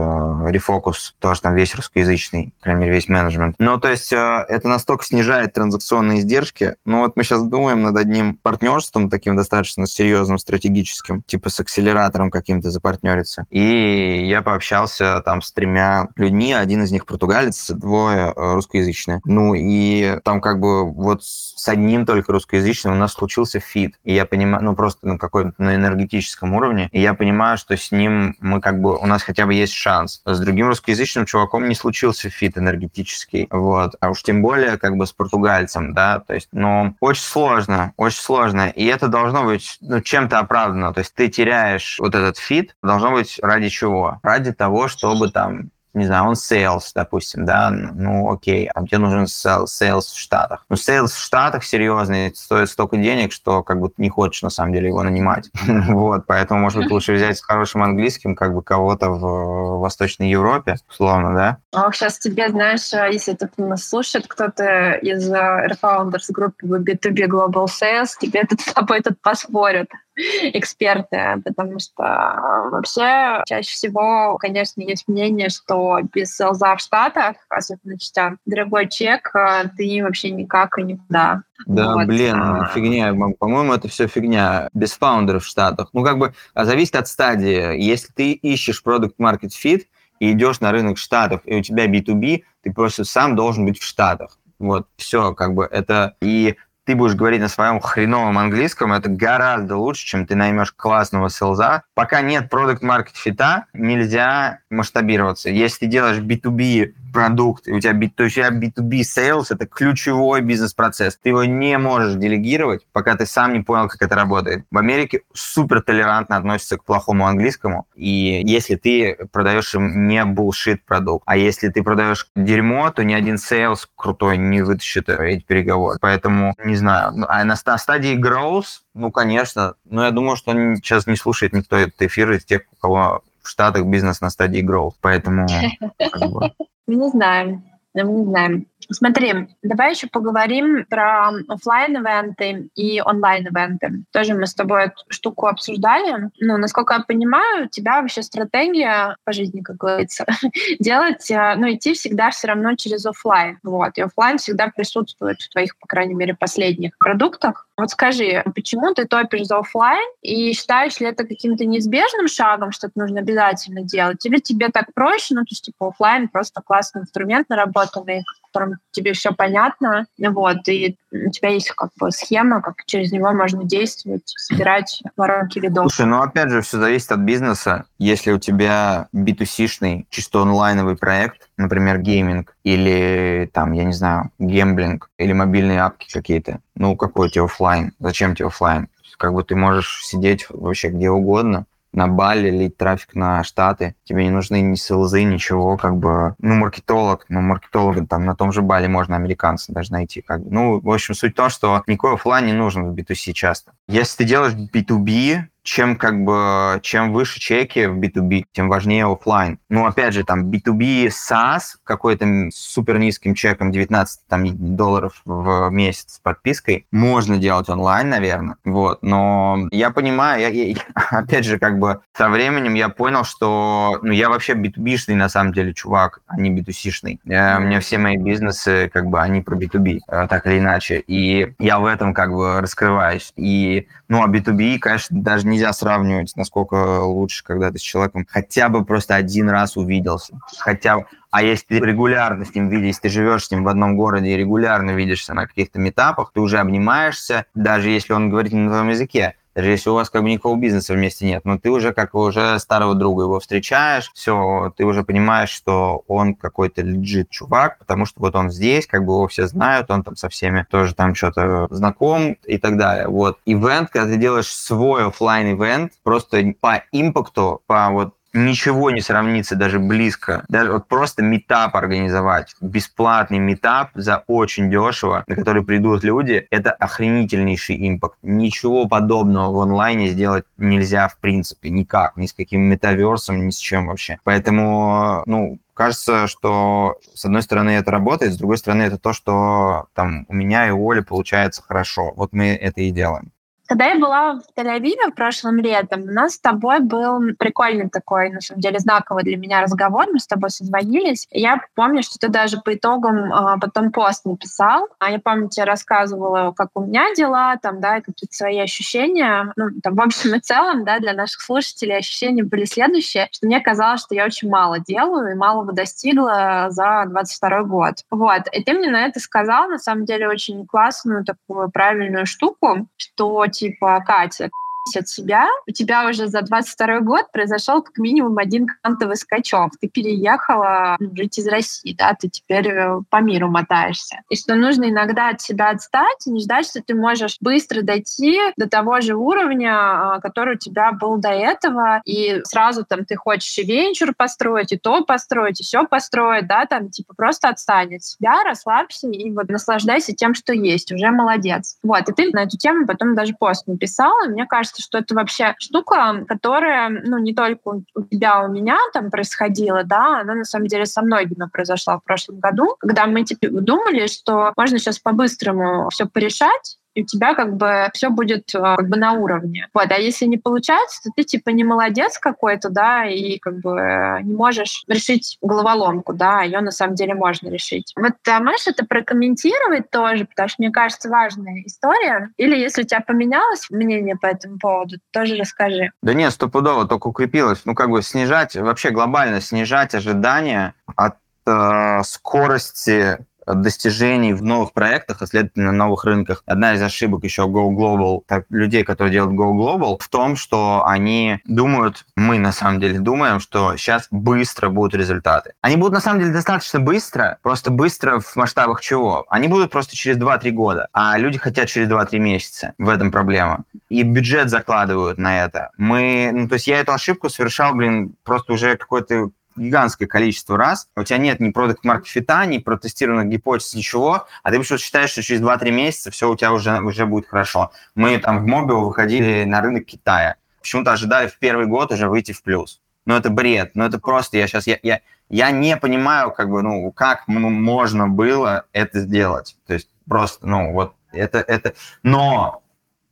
рефокус, тоже там весь русскоязычный, по крайней мере, весь менеджмент. Ну, то есть э, это настолько снижает транзакционные издержки. Ну, вот мы сейчас думаем над одним партнерством, таким достаточно серьезным, стратегическим, типа с акселератором каким-то запартнериться. И я пообщался общался там с тремя людьми, один из них португалец, двое э, русскоязычные. Ну и там как бы вот с одним только русскоязычным у нас случился fit. И я понимаю, ну просто на какой-то на энергетическом уровне, и я понимаю, что с ним мы как бы, у нас хотя бы есть шанс. С другим русскоязычным чуваком не случился fit энергетический, вот. А уж тем более как бы с португальцем, да, то есть, ну, очень сложно, очень сложно. И это должно быть, ну, чем-то оправдано. То есть ты теряешь вот этот fit, должно быть ради чего? Ради того, чтобы там не знаю, он sales, допустим, да, ну окей, а тебе нужен sales в Штатах. Ну, sales в Штатах серьезный, стоит столько денег, что как бы не хочешь на самом деле его нанимать. [LAUGHS] вот, поэтому, может быть, лучше взять с хорошим английским как бы кого-то в Восточной Европе, условно, да? Ох, сейчас тебе, знаешь, если тут нас слушает кто-то из Air Founders группы B2B Global Sales, тебе тут с тобой тут поспорят. Эксперты, потому что вообще чаще всего, конечно, есть мнение, что без селза в Штатах, особенно читя дорогой чек, э, ты вообще никак и никуда. Да, вот. блин, а... фигня. По-моему, это все фигня. Без фаундеров в Штатах. Ну, как бы а зависит от стадии. Если ты ищешь продукт market fit и идешь на рынок Штатов, и у тебя B2B, ты просто сам должен быть в Штатах. Вот, все, как бы это... И ты будешь говорить на своем хреновом английском, это гораздо лучше, чем ты наймешь классного селза. Пока нет продукт маркет фита, нельзя масштабироваться. Если ты делаешь B2B продукт, и у тебя, то есть у тебя B2B sales – это ключевой бизнес-процесс. Ты его не можешь делегировать, пока ты сам не понял, как это работает. В Америке супер толерантно относятся к плохому английскому, и если ты продаешь им не bullshit продукт, а если ты продаешь дерьмо, то ни один sales крутой не вытащит эти переговоры. Поэтому, не знаю, ну, а на, на стадии growth, ну, конечно, но я думаю, что сейчас не слушает никто этот эфир из тех, у кого в Штатах бизнес на стадии growth, поэтому... [LAUGHS] Мы не знаем. Мы не знаем. Смотри, давай еще поговорим про офлайн ивенты и онлайн-ивенты. Тоже мы с тобой эту штуку обсуждали. Ну, насколько я понимаю, у тебя вообще стратегия по жизни, как говорится, [LAUGHS] делать, э, ну, идти всегда все равно через офлайн. Вот. И офлайн всегда присутствует в твоих, по крайней мере, последних продуктах. Вот скажи, почему ты топишь за офлайн и считаешь ли это каким-то неизбежным шагом, что это нужно обязательно делать? Или тебе так проще, ну, то есть, типа, офлайн просто классный инструмент наработанный, котором тебе все понятно, вот, и у тебя есть как бы схема, как через него можно действовать, собирать воронки видов. Слушай, ну опять же, все зависит от бизнеса. Если у тебя B2C-шный, чисто онлайновый проект, например, гейминг, или там, я не знаю, гемблинг, или мобильные апки какие-то, ну какой тебе офлайн? Зачем тебе офлайн? Как бы ты можешь сидеть вообще где угодно, на Бали, лить трафик на Штаты. Тебе не нужны ни селзы, ничего, как бы, ну, маркетолог, ну, маркетолога там на том же Бали можно американца даже найти. Как бы. Ну, в общем, суть в том, что никакой офлайн не нужен в B2C часто. Если ты делаешь B2B, чем как бы чем выше чеки в B2B, тем важнее офлайн. Ну, опять же, там B2B SaaS какой-то супер низким чеком 19 там, долларов в месяц с подпиской можно делать онлайн, наверное. Вот. Но я понимаю, я, я, [LAUGHS] опять же, как бы со временем я понял, что ну, я вообще B2B-шный на самом деле чувак, а не B2C-шный. Я, у меня все мои бизнесы, как бы, они про B2B, э, так или иначе. И я в этом как бы раскрываюсь. И, ну, а B2B, конечно, даже нельзя сравнивать, насколько лучше, когда ты с человеком хотя бы просто один раз увиделся. Хотя бы а если ты регулярно с ним видишь, ты живешь с ним в одном городе и регулярно видишься на каких-то метапах, ты уже обнимаешься, даже если он говорит на твоем языке, даже если у вас как бы никакого бизнеса вместе нет, но ты уже как уже старого друга его встречаешь, все, ты уже понимаешь, что он какой-то лежит чувак, потому что вот он здесь, как бы его все знают, он там со всеми тоже там что-то знаком и так далее. Вот. Ивент, когда ты делаешь свой офлайн ивент просто по импакту, по вот ничего не сравнится даже близко. Даже вот просто метап организовать, бесплатный метап за очень дешево, на который придут люди, это охренительнейший импакт. Ничего подобного в онлайне сделать нельзя в принципе, никак, ни с каким метаверсом, ни с чем вообще. Поэтому, ну, кажется, что с одной стороны это работает, с другой стороны это то, что там у меня и у Оли получается хорошо. Вот мы это и делаем. Когда я была в Тель-Авиве прошлым летом, у нас с тобой был прикольный такой, на самом деле, знаковый для меня разговор. Мы с тобой созвонились. Я помню, что ты даже по итогам а, потом пост написал. А я помню, тебе рассказывала, как у меня дела, там, да, какие-то свои ощущения. Ну, там, в общем и целом, да, для наших слушателей ощущения были следующие, что мне казалось, что я очень мало делаю и малого достигла за 22 год. Вот. И ты мне на это сказал, на самом деле, очень классную такую правильную штуку, что типа Катя, от себя, у тебя уже за 22 год произошел как минимум один квантовый скачок. Ты переехала жить из России, да, ты теперь э, по миру мотаешься. И что нужно иногда от себя отстать и не ждать, что ты можешь быстро дойти до того же уровня, а, который у тебя был до этого, и сразу там ты хочешь и венчур построить, и то построить, и все построить, да, там типа просто отстань от себя, расслабься и вот наслаждайся тем, что есть, уже молодец. Вот, и ты на эту тему потом даже пост написала, мне кажется, кажется, что это вообще штука, которая, ну, не только у тебя, у меня там происходила, да, она на самом деле со многими произошла в прошлом году, когда мы типа думали, что можно сейчас по-быстрому все порешать, и у тебя как бы все будет э, как бы на уровне. Вот, а если не получается, то ты типа не молодец какой-то, да, и как бы не можешь решить головоломку, да, ее на самом деле можно решить. Вот а можешь это прокомментировать тоже, потому что мне кажется важная история. Или если у тебя поменялось мнение по этому поводу, тоже расскажи. Да нет, стопудово, только укрепилось. Ну как бы снижать, вообще глобально снижать ожидания от э, скорости достижений в новых проектах, а следовательно, на новых рынках. Одна из ошибок еще Go Global, так, людей, которые делают Go Global, в том, что они думают, мы на самом деле думаем, что сейчас быстро будут результаты. Они будут на самом деле достаточно быстро, просто быстро в масштабах чего? Они будут просто через 2-3 года, а люди хотят через 2-3 месяца. В этом проблема. И бюджет закладывают на это. Мы, ну, то есть я эту ошибку совершал, блин, просто уже какой-то гигантское количество раз, у тебя нет ни продукт марк фита, ни протестированных гипотез, ничего, а ты почему-то считаешь, что через 2-3 месяца все у тебя уже, уже будет хорошо. Мы там в Mobile выходили на рынок Китая. Почему-то ожидали в первый год уже выйти в плюс. Ну, это бред. Ну, это просто я сейчас... Я, я, я не понимаю, как бы, ну, как можно было это сделать. То есть просто, ну, вот это... это... Но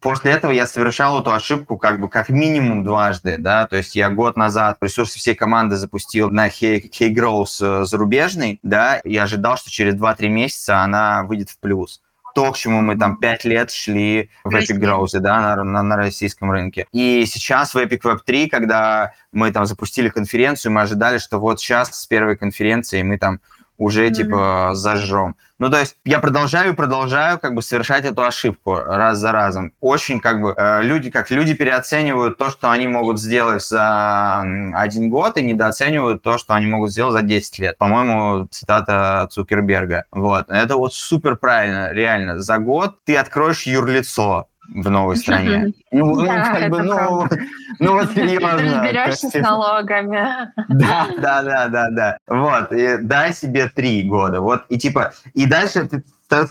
После этого я совершал эту ошибку как бы как минимум дважды, да, то есть я год назад ресурсы всей команды запустил на Hey, hey Growth зарубежный, да, и ожидал, что через 2-3 месяца она выйдет в плюс то, к чему мы там пять лет шли в Epic Growth, да, на, на, на российском рынке. И сейчас в Epic Web 3, когда мы там запустили конференцию, мы ожидали, что вот сейчас с первой конференции мы там уже mm-hmm. типа зажжем. Ну, то есть я продолжаю, продолжаю как бы совершать эту ошибку раз за разом. Очень как бы э, люди, как люди переоценивают то, что они могут сделать за один год и недооценивают то, что они могут сделать за 10 лет. По-моему, цитата Цукерберга. Вот. Это вот супер правильно, реально. За год ты откроешь юрлицо, в новой стране. Ну, ну, как бы, ну, ну, вот серьезно. Разберешься с налогами. Да, да, да, да, да. Вот, и дай себе три года. Вот, и типа, и дальше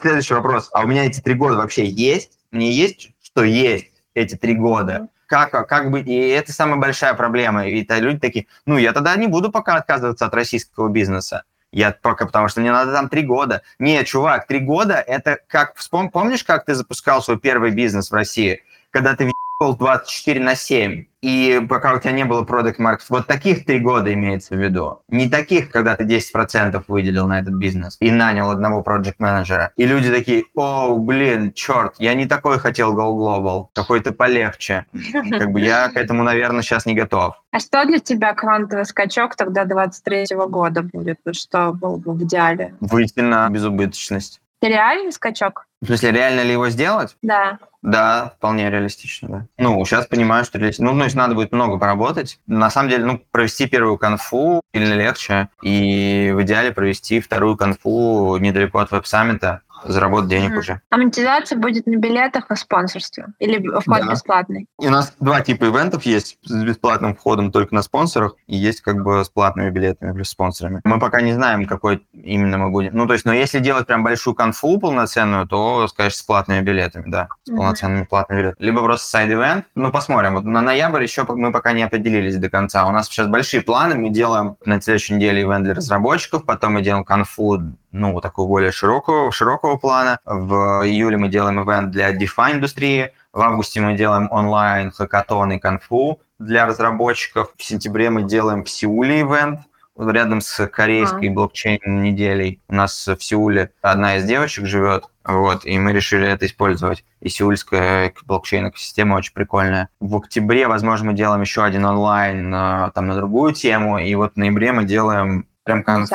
следующий вопрос. А у меня эти три года вообще есть? Мне есть, что есть эти три года? как, как бы, и это самая большая проблема. И люди такие, ну, я тогда не буду пока отказываться от российского бизнеса. Я пока, потому что мне надо там три года. Нет, чувак, три года это как, вспом, помнишь, как ты запускал свой первый бизнес в России? Когда ты 24 на 7, и пока у тебя не было продукт маркет вот таких три года имеется в виду. Не таких, когда ты 10% выделил на этот бизнес и нанял одного проект менеджера И люди такие, о, блин, черт, я не такой хотел Go Global, какой-то полегче. Как бы я к этому, наверное, сейчас не готов. А что для тебя квантовый скачок тогда 23 года будет? Что было бы в идеале? Выйти на безубыточность. Реальный скачок? В смысле, реально ли его сделать? Да. Да, вполне реалистично, да. Ну, сейчас понимаю, что ну, ну, надо будет много поработать. На самом деле, ну, провести первую конфу сильно легче, и в идеале провести вторую конфу недалеко от веб-саммита, заработать денег mm. уже. А монетизация будет на билетах, а спонсорстве? Или вход да. бесплатный? И у нас два типа ивентов есть с бесплатным входом только на спонсорах, и есть как бы с платными билетами плюс спонсорами. Мы пока не знаем, какой именно мы будем. Ну, то есть, но если делать прям большую конфу полноценную, то, скажешь, с платными билетами, да, с mm. полноценными платными билетами. Либо просто сайд-ивент. Ну, посмотрим. Вот на ноябрь еще мы пока не определились до конца. У нас сейчас большие планы. Мы делаем на следующей неделе ивент для разработчиков, потом мы делаем конфу ну, такого более широкого, широкого плана. В июле мы делаем ивент для DeFi индустрии, в августе мы делаем онлайн хакатон и конфу для разработчиков. В сентябре мы делаем в Сеуле ивент, рядом с корейской а. блокчейн-неделей. У нас в Сеуле одна из девочек живет, вот, и мы решили это использовать. И сеульская блокчейн-экосистема очень прикольная. В октябре, возможно, мы делаем еще один онлайн там на другую тему, и вот в ноябре мы делаем прям конфу.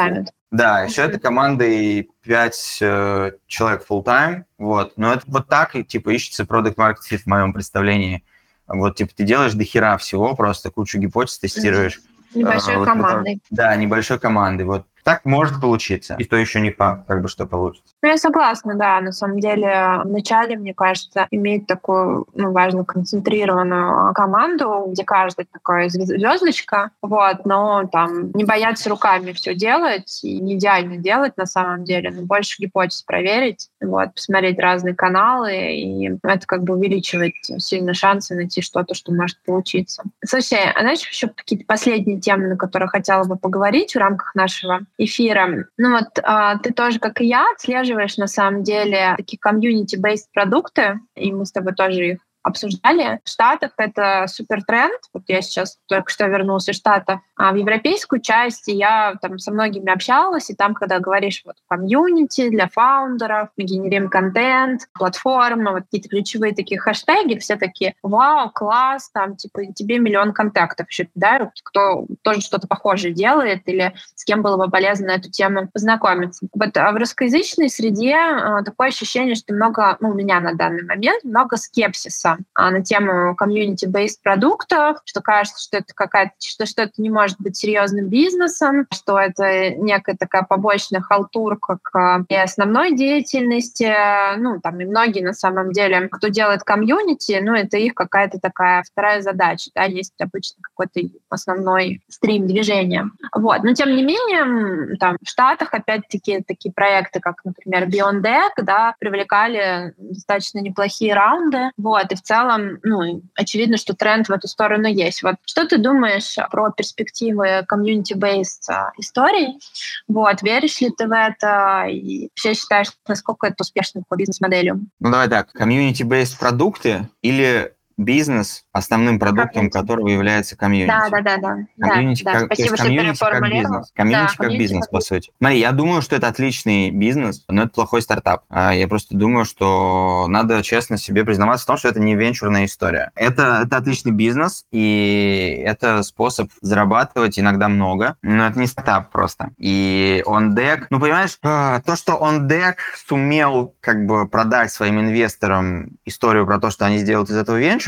Да, еще это командой 5 э, человек full time, вот. Но это вот так, типа, ищется продукт fit в моем представлении. Вот, типа, ты делаешь до хера всего, просто кучу гипотез тестируешь. Небольшой а, командой. Вот, да, небольшой командой. Вот так может получиться. И то еще не факт, как бы, что получится. Ну, я согласна, да. На самом деле, вначале, мне кажется, иметь такую, ну, важно, концентрированную команду, где каждый такая звездочка, вот, но там не бояться руками все делать и не идеально делать на самом деле, но больше гипотез проверить, вот, посмотреть разные каналы, и это как бы увеличивает сильно шансы найти что-то, что может получиться. Слушай, а знаешь, еще какие-то последние темы, на которые хотела бы поговорить в рамках нашего эфира. Ну вот а, ты тоже, как и я, отслеживаешь на самом деле такие комьюнити-based продукты, и мы с тобой тоже их обсуждали. В Штатах это супер тренд. Вот я сейчас только что вернулся из Штатов. А в европейскую часть я там со многими общалась, и там, когда говоришь вот комьюнити для фаундеров, мы генерим контент, платформа, вот какие-то ключевые такие хэштеги, все такие, вау, класс, там, типа, тебе миллион контактов еще да, кто тоже что-то похожее делает или с кем было бы полезно на эту тему познакомиться. Вот а в русскоязычной среде а, такое ощущение, что много, ну, у меня на данный момент много скепсиса а, на тему комьюнити-based продуктов, что кажется, что это какая-то, что, что это не может быть серьезным бизнесом, что это некая такая побочная халтурка к и основной деятельности. Ну, там и многие на самом деле, кто делает комьюнити, ну, это их какая-то такая вторая задача, да, есть обычно какой-то основной стрим движения. Вот. Но тем не менее, там в Штатах опять-таки такие проекты, как, например, Beyond Deck, да, привлекали достаточно неплохие раунды. Вот. И в целом, ну, очевидно, что тренд в эту сторону есть. Вот что ты думаешь про перспективы community-based а, историй? Вот, веришь ли ты в это? И вообще считаешь, насколько это успешно по бизнес-моделю? Ну, давай так. Community-based продукты или бизнес, основным продуктом которого является комьюнити. Да, да, да, да. Комьюнити да, как, да. Спасибо, комьюнити как бизнес. Комьюнити да, как бизнес, по сути. Смотри, я думаю, что это отличный бизнес, но это плохой стартап. А, я просто думаю, что надо честно себе признаваться в том, что это не венчурная история. Это, это отличный бизнес, и это способ зарабатывать иногда много, но это не стартап просто. И OnDeck, ну, понимаешь, а, то, что OnDeck сумел как бы продать своим инвесторам историю про то, что они сделают из этого венчур,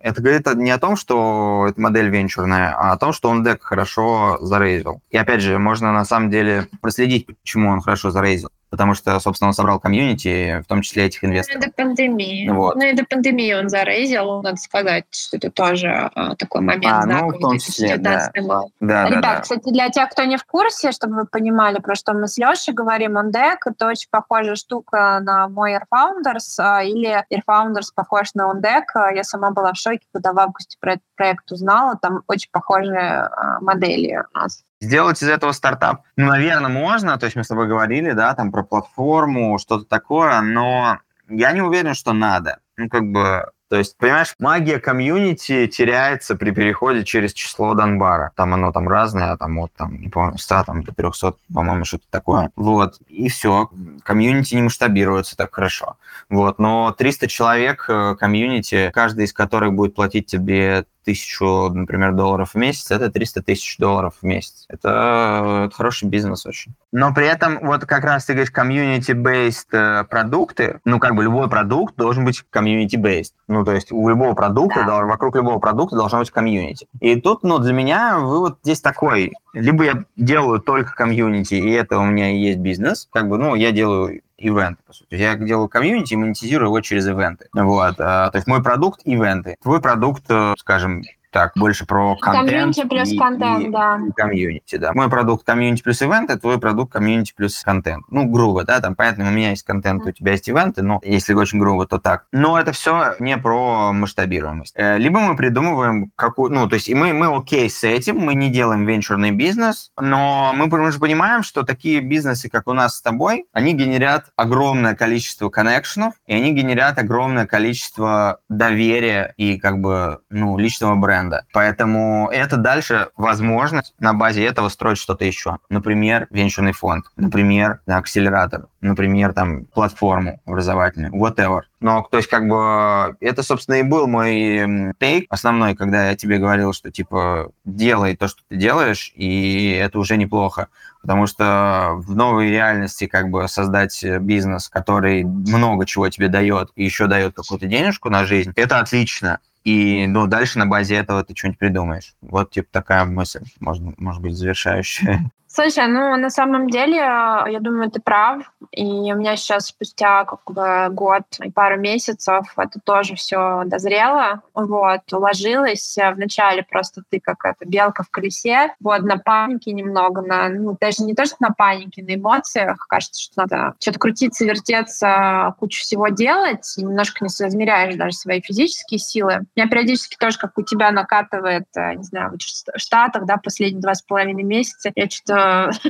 это говорит не о том, что эта модель венчурная, а о том, что он дек хорошо зарейзил. И опять же, можно на самом деле проследить, почему он хорошо зарейзил. Потому что, собственно, он собрал комьюнити, в том числе этих инвесторов. Ну, до пандемии. Вот. Ну и до пандемии он зарейзил, надо сказать, что это тоже а, такой момент. А, ну, в том числе, да. да. Да, Ребят, да, да. кстати, для тех, кто не в курсе, чтобы вы понимали, про что мы с Лешей говорим, OnDeck — это очень похожая штука на мой AirFounders, а, или AirFounders похож на OnDeck. Я сама была в шоке, когда в августе про этот проект узнала. Там очень похожие а, модели у нас. Сделать из этого стартап, ну, наверное, можно, то есть мы с тобой говорили, да, там про платформу, что-то такое, но я не уверен, что надо. Ну, как бы то есть, понимаешь, магия комьюнити теряется при переходе через число Данбара. Там оно там разное, а там вот там, не помню, 100 там, до 300, по-моему, что-то такое. Вот, и все. Комьюнити не масштабируется так хорошо. Вот, но 300 человек э, комьюнити, каждый из которых будет платить тебе тысячу, например, долларов в месяц, это 300 тысяч долларов в месяц. Это, это хороший бизнес очень. Но при этом, вот как раз ты говоришь, community-based э, продукты, ну, как бы любой продукт должен быть community-based. Ну, то есть у любого продукта, да. вокруг любого продукта должно быть комьюнити. И тут, ну, для меня вывод здесь такой. Либо я делаю только комьюнити, и это у меня и есть бизнес, как бы, ну, я делаю ивенты, по сути. Я делаю комьюнити и монетизирую его через ивенты. Вот. А, то есть мой продукт – ивенты. Твой продукт, э, скажем, так, больше про контент. Комьюнити плюс и, контент, и, да. И комьюнити, да. Мой продукт комьюнити плюс ивенты, твой продукт комьюнити плюс контент. Ну, грубо, да, там, понятно, у меня есть контент, у тебя есть ивенты, но если очень грубо, то так. Но это все не про масштабируемость. Э, либо мы придумываем какую, ну, то есть и мы, мы окей с этим, мы не делаем венчурный бизнес, но мы, мы же понимаем, что такие бизнесы, как у нас с тобой, они генерят огромное количество коннекшенов, и они генерят огромное количество доверия и как бы, ну, личного бренда бренда. Поэтому это дальше возможность на базе этого строить что-то еще. Например, венчурный фонд, например, акселератор, например, там, платформу образовательную, whatever. Но, то есть, как бы, это, собственно, и был мой тейк основной, когда я тебе говорил, что, типа, делай то, что ты делаешь, и это уже неплохо. Потому что в новой реальности, как бы, создать бизнес, который много чего тебе дает, и еще дает какую-то денежку на жизнь, это отлично. И ну, дальше на базе этого ты что-нибудь придумаешь. Вот типа такая мысль, может, может быть, завершающая. Слушай, ну на самом деле, я думаю, ты прав. И у меня сейчас спустя как бы год и пару месяцев это тоже все дозрело. Вот, уложилось. Вначале просто ты как эта белка в колесе. Вот, на панике немного, на, ну, даже не то, что на панике, на эмоциях. Кажется, что надо что-то крутиться, вертеться, кучу всего делать. И немножко не соизмеряешь даже свои физические силы. Меня периодически тоже, как у тебя, накатывает, э, не знаю, в Штатах, да, последние два с половиной месяца. Я что-то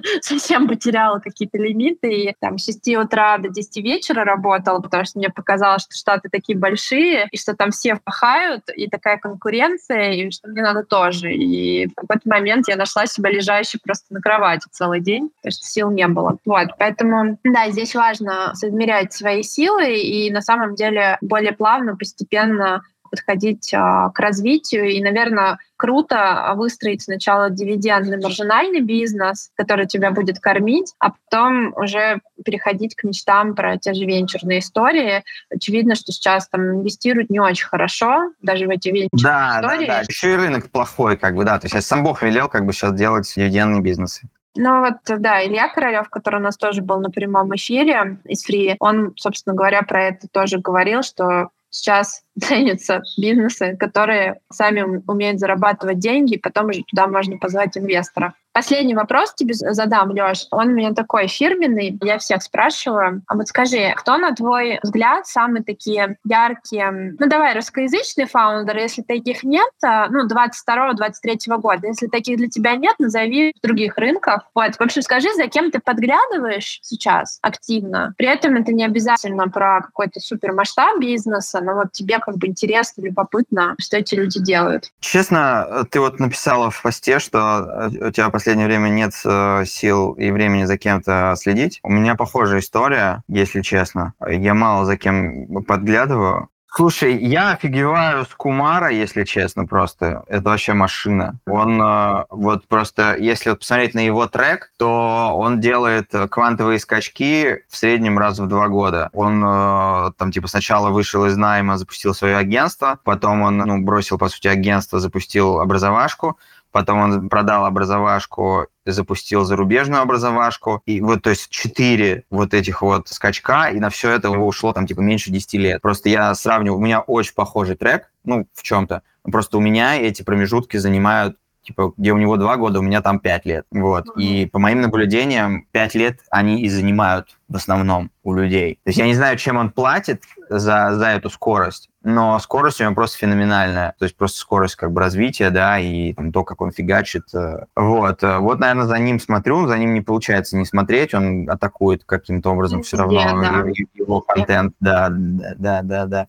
[LAUGHS] совсем потеряла какие-то лимиты. И там с 6 утра до 10 вечера работала, потому что мне показалось, что Штаты такие большие, и что там все пахают, и такая конкуренция, и что мне надо тоже. И в какой-то момент я нашла себя лежащей просто на кровати целый день, потому что сил не было. Вот, поэтому, да, здесь важно соизмерять свои силы и на самом деле более плавно, постепенно подходить а, к развитию. И, наверное, круто выстроить сначала дивидендный маржинальный бизнес, который тебя будет кормить, а потом уже переходить к мечтам про те же венчурные истории. Очевидно, что сейчас там инвестируют не очень хорошо, даже в эти венчурные да, истории. Да, да, еще и рынок плохой, как бы, да. То есть сам Бог велел как бы сейчас делать дивидендные бизнесы. Ну вот, да, Илья Королев, который у нас тоже был на прямом эфире из Free, он, собственно говоря, про это тоже говорил, что сейчас [LAUGHS] ценятся бизнесы, которые сами умеют зарабатывать деньги, и потом уже туда можно позвать инвесторов. Последний вопрос тебе задам, Лёш. Он у меня такой фирменный. Я всех спрашиваю. А вот скажи, кто, на твой взгляд, самые такие яркие, ну давай, русскоязычные фаундеры, если таких нет, а, ну, 22-23 года. Если таких для тебя нет, назови других рынках. Вот, в общем, скажи, за кем ты подглядываешь сейчас активно. При этом это не обязательно про какой-то супер масштаб бизнеса, но вот тебе как бы интересно, любопытно, что эти люди делают. Честно, ты вот написала в посте, что у тебя последнее время нет э, сил и времени за кем-то следить. У меня похожая история, если честно. Я мало за кем подглядываю. Слушай, я офигеваю с Кумара, если честно, просто. Это вообще машина. Он э, вот просто, если вот посмотреть на его трек, то он делает квантовые скачки в среднем раз в два года. Он э, там типа сначала вышел из найма, запустил свое агентство, потом он ну, бросил, по сути, агентство, запустил образовашку, потом он продал образовашку, запустил зарубежную образовашку, и вот, то есть, четыре вот этих вот скачка, и на все это ушло там, типа, меньше 10 лет. Просто я сравниваю, у меня очень похожий трек, ну, в чем-то, просто у меня эти промежутки занимают типа, где у него два года, у меня там пять лет. Вот. И по моим наблюдениям, пять лет они и занимают в основном у людей. То есть я не знаю, чем он платит за, за эту скорость, но скорость у него просто феноменальная. То есть просто скорость как бы развития, да, и там, то, как он фигачит. Э, вот. Э, вот, наверное, за ним смотрю, за ним не получается не смотреть, он атакует каким-то образом все равно yeah, да. его контент. Да, да, да, да, да.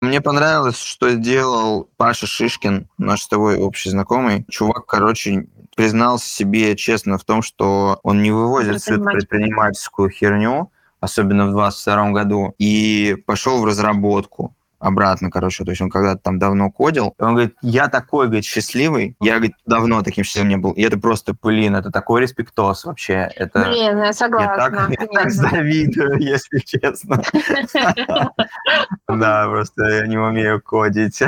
Мне понравилось, что сделал Паша Шишкин, наш с тобой общий знакомый. Чувак, короче, признался себе честно в том, что он не вывозит всю эту предпринимательскую херню, особенно в 2022 году, и пошел в разработку обратно, короче, то есть он когда-то там давно кодил, он говорит, я такой, говорит, счастливый, я, говорит, давно таким счастливым не был, и это просто, блин, это такой респектос вообще, это... Блин, я согласна. Я так, я так [LAUGHS] завидую, если честно. Да, просто я не умею кодить. [LAUGHS]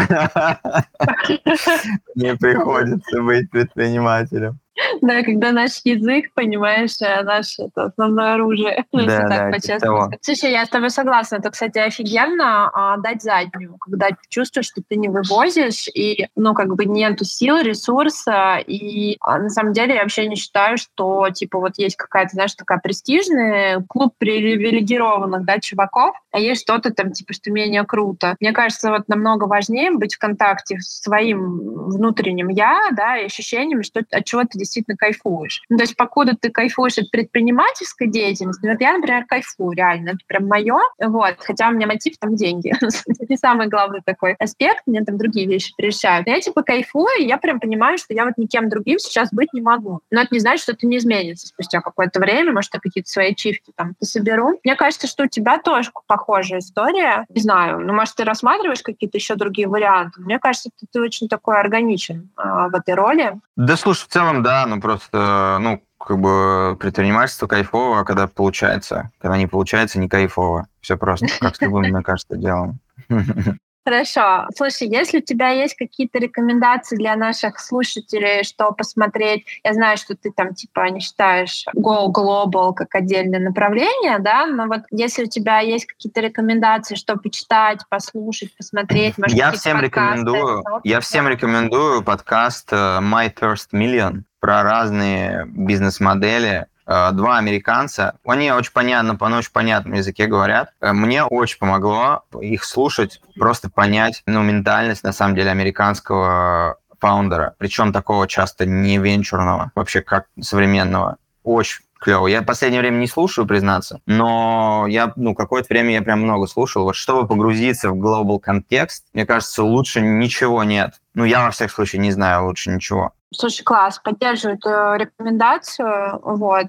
Не приходится быть предпринимателем. [LAUGHS] Да, когда наш язык, понимаешь, э, наше это основное оружие. [LAUGHS] Да, да, типа Слушай, я с тобой согласна. Это, кстати, офигенно а, дать заднюю, когда ты чувствуешь, что ты не вывозишь, и, ну, как бы нету сил, ресурса, и а, на самом деле я вообще не считаю, что, типа, вот есть какая-то, знаешь, такая престижная клуб привилегированных, да, чуваков, а есть что-то там, типа, что менее круто. Мне кажется, вот намного важнее быть в контакте с своим внутренним я, да, и ощущением, что от чего ты действительно кайфуешь. Ну, то есть покуда ты кайфуешь от предпринимательской деятельности, вот я, например, кайфую, реально, это прям мое, вот, хотя у меня мотив там деньги. [LAUGHS] это не самый главный такой аспект, мне там другие вещи прельщают. Я типа кайфую, и я прям понимаю, что я вот никем другим сейчас быть не могу. Но это не значит, что это не изменится спустя какое-то время, может, я какие-то свои чифки там соберу. Мне кажется, что у тебя тоже похожая история. Не знаю, ну, может, ты рассматриваешь какие-то еще другие варианты. Мне кажется, ты, ты очень такой органичен а, в этой роли. Да, слушай, в целом, да, ну просто, ну, как бы предпринимательство кайфово, когда получается. Когда не получается, не кайфово. Все просто, как с любым, мне кажется, делом. [LAUGHS] Хорошо. Слушай, если у тебя есть какие-то рекомендации для наших слушателей, что посмотреть, я знаю, что ты там типа не считаешь Go Global как отдельное направление, да, но вот если у тебя есть какие-то рекомендации, что почитать, послушать, посмотреть, может, я всем рекомендую, я всем рекомендую подкаст э, My First Million про разные бизнес-модели, Э, два американца. Они очень понятно, по очень понятном языке говорят. Э, мне очень помогло их слушать, просто понять ну, ментальность, на самом деле, американского фаундера, причем такого часто не венчурного, вообще как современного. Очень клево. Я в последнее время не слушаю, признаться, но я, ну, какое-то время я прям много слушал. Вот чтобы погрузиться в глобал контекст, мне кажется, лучше ничего нет. Ну, я, во всяком случае, не знаю лучше ничего. Слушай, класс, поддерживаю эту рекомендацию. Вот,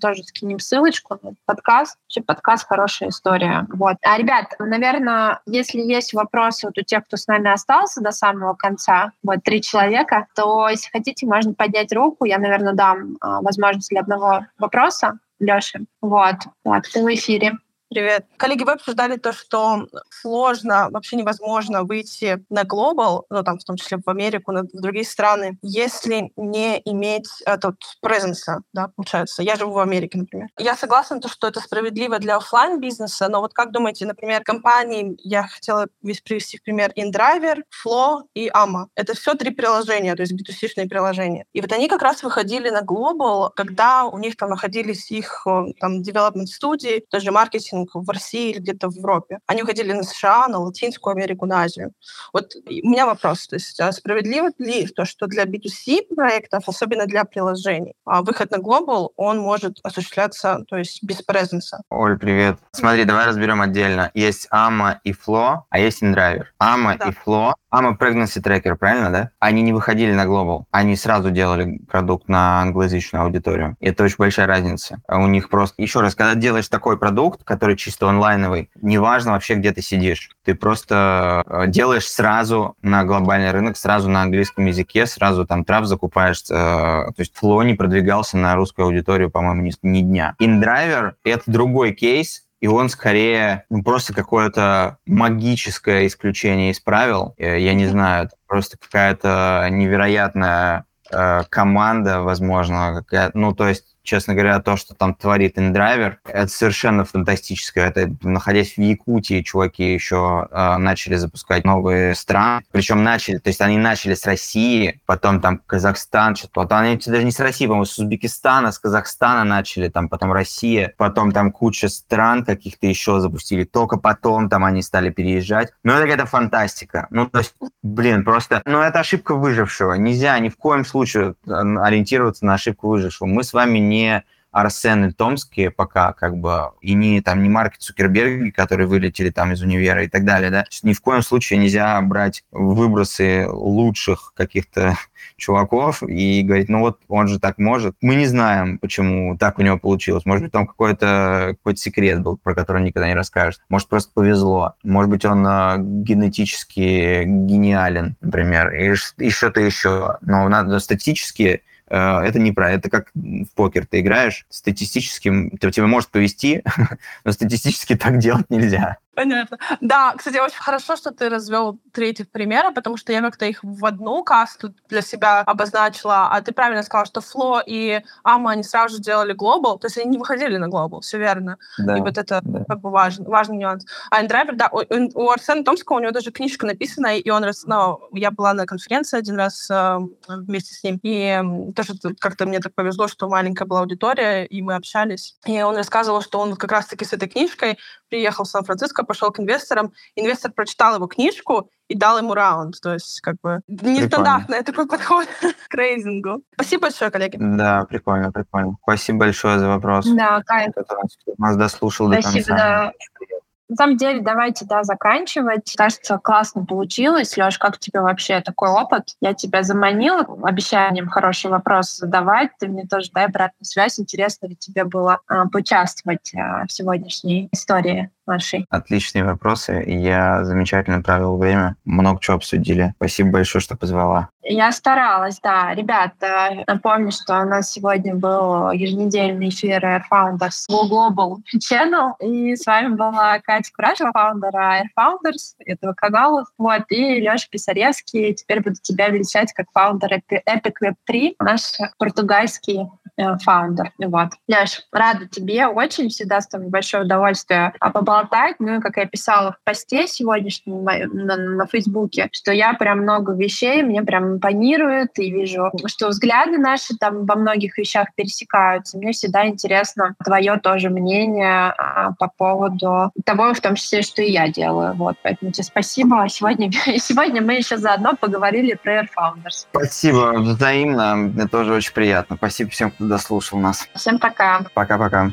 тоже скинем ссылочку на подкаст. Вообще подкаст хорошая история. Вот. А, ребят, наверное, если есть вопросы вот у тех, кто с нами остался до самого конца, вот три человека, то если хотите, можно поднять руку. Я, наверное, дам а, возможность для одного вопроса. Леша. Вот. Так, ты в эфире. Привет. Коллеги, вы обсуждали то, что сложно, вообще невозможно выйти на глобал, ну, там, в том числе в Америку, в другие страны, если не иметь этот presence, да, получается. Я живу в Америке, например. Я согласна, то, что это справедливо для офлайн бизнеса но вот как думаете, например, компании, я хотела привести в пример InDriver, Flow и AMA. Это все три приложения, то есть B2C-шные приложения. И вот они как раз выходили на глобал, когда у них там находились их там development студии, тоже маркетинг в России или где-то в Европе. Они уходили на США, на Латинскую Америку, на Азию. Вот у меня вопрос, то есть а справедливо ли то, что для B2C проектов, особенно для приложений, а выход на Global, он может осуществляться, то есть без презенса? Оль, привет. Смотри, давай разберем отдельно. Есть AMA и Flow, а есть InDriver. AMA да. и Flow AMA Pregnancy Tracker, правильно, да? Они не выходили на Global. Они сразу делали продукт на англоязычную аудиторию. И это очень большая разница. У них просто... Еще раз, когда делаешь такой продукт, который который чисто онлайновый, неважно вообще, где ты сидишь. Ты просто э, делаешь сразу на глобальный рынок, сразу на английском языке, сразу там трав закупаешь. Э, то есть Flow не продвигался на русскую аудиторию, по-моему, ни, ни дня. InDriver — это другой кейс, и он скорее ну, просто какое-то магическое исключение из правил. Э, я не знаю, просто какая-то невероятная э, команда, возможно, какая ну, то есть честно говоря, то, что там творит InDriver, это совершенно фантастическое. Это, находясь в Якутии, чуваки еще э, начали запускать новые страны. Причем начали, то есть они начали с России, потом там Казахстан, что-то. Потом они даже не с России, по-моему, с Узбекистана, с Казахстана начали, там потом Россия, потом там куча стран каких-то еще запустили. Только потом там они стали переезжать. Ну, это какая-то фантастика. Ну, то есть, блин, просто... Ну, это ошибка выжившего. Нельзя ни в коем случае э, ориентироваться на ошибку выжившего. Мы с вами не Арсен и Томские пока, как бы, и не там не Марки Цукерберги, которые вылетели там из универа и так далее, да. Ни в коем случае нельзя брать выбросы лучших каких-то [LAUGHS] чуваков и говорить, ну вот он же так может. Мы не знаем, почему так у него получилось. Может быть, там какой-то какой секрет был, про который никогда не расскажет. Может, просто повезло. Может быть, он э, генетически гениален, например, и, и что-то еще. Но надо статически это не про это как в покер. Ты играешь статистически тебе может повести [LAUGHS] но статистически так делать нельзя Понятно. Да, кстати, очень хорошо, что ты развел три этих примера, потому что я как-то их в одну касту для себя обозначила, а ты правильно сказал, что Фло и Ама, они сразу же делали глобал, то есть они не выходили на глобал, все верно. Да, и вот это да. как бы важный, важный нюанс. А Индрайвер, да, у, у Арсена Томского у него даже книжка написана, и он, ну, я была на конференции один раз э, вместе с ним, и тоже как-то мне так повезло, что маленькая была аудитория, и мы общались. И он рассказывал, что он как раз-таки с этой книжкой приехал в Сан-Франциско, пошел к инвесторам, инвестор прочитал его книжку и дал ему раунд. То есть, как бы, нестандартный такой подход [LAUGHS] к рейзингу. Спасибо большое, коллеги. Да, прикольно, прикольно. Спасибо большое за вопрос. Да, Кайф. Кто нас дослушал Спасибо, до конца. Да. На самом деле, давайте, да, заканчивать. Кажется, классно получилось. Леш, как тебе вообще такой опыт? Я тебя заманила обещанием хороший вопрос задавать. Ты мне тоже дай обратную связь. Интересно ли тебе было э, поучаствовать э, в сегодняшней истории? нашей? Отличные вопросы. Я замечательно провел время. Много чего обсудили. Спасибо большое, что позвала. Я старалась, да. Ребята, напомню, что у нас сегодня был еженедельный эфир Air Founders Global Channel. И с вами была Катя Курашева, фаундер Air Founders этого канала. Вот, и Леша Писаревский. Теперь буду тебя величать как фаундер Epic Web 3, наш португальский Э, фаундер. Вот. Леш, рада тебе очень, всегда с тобой большое удовольствие поболтать. Ну и как я писала в посте сегодняшнем на, на, на Фейсбуке, что я прям много вещей, мне прям импонирует, и вижу, что взгляды наши там во многих вещах пересекаются. Мне всегда интересно твое тоже мнение а, по поводу того, в том числе, что и я делаю. Вот, поэтому тебе спасибо. Сегодня, [LAUGHS] сегодня мы еще заодно поговорили про Air Founders. Спасибо, взаимно. Мне тоже очень приятно. Спасибо всем, кто дослушал нас. Всем пока. Пока-пока.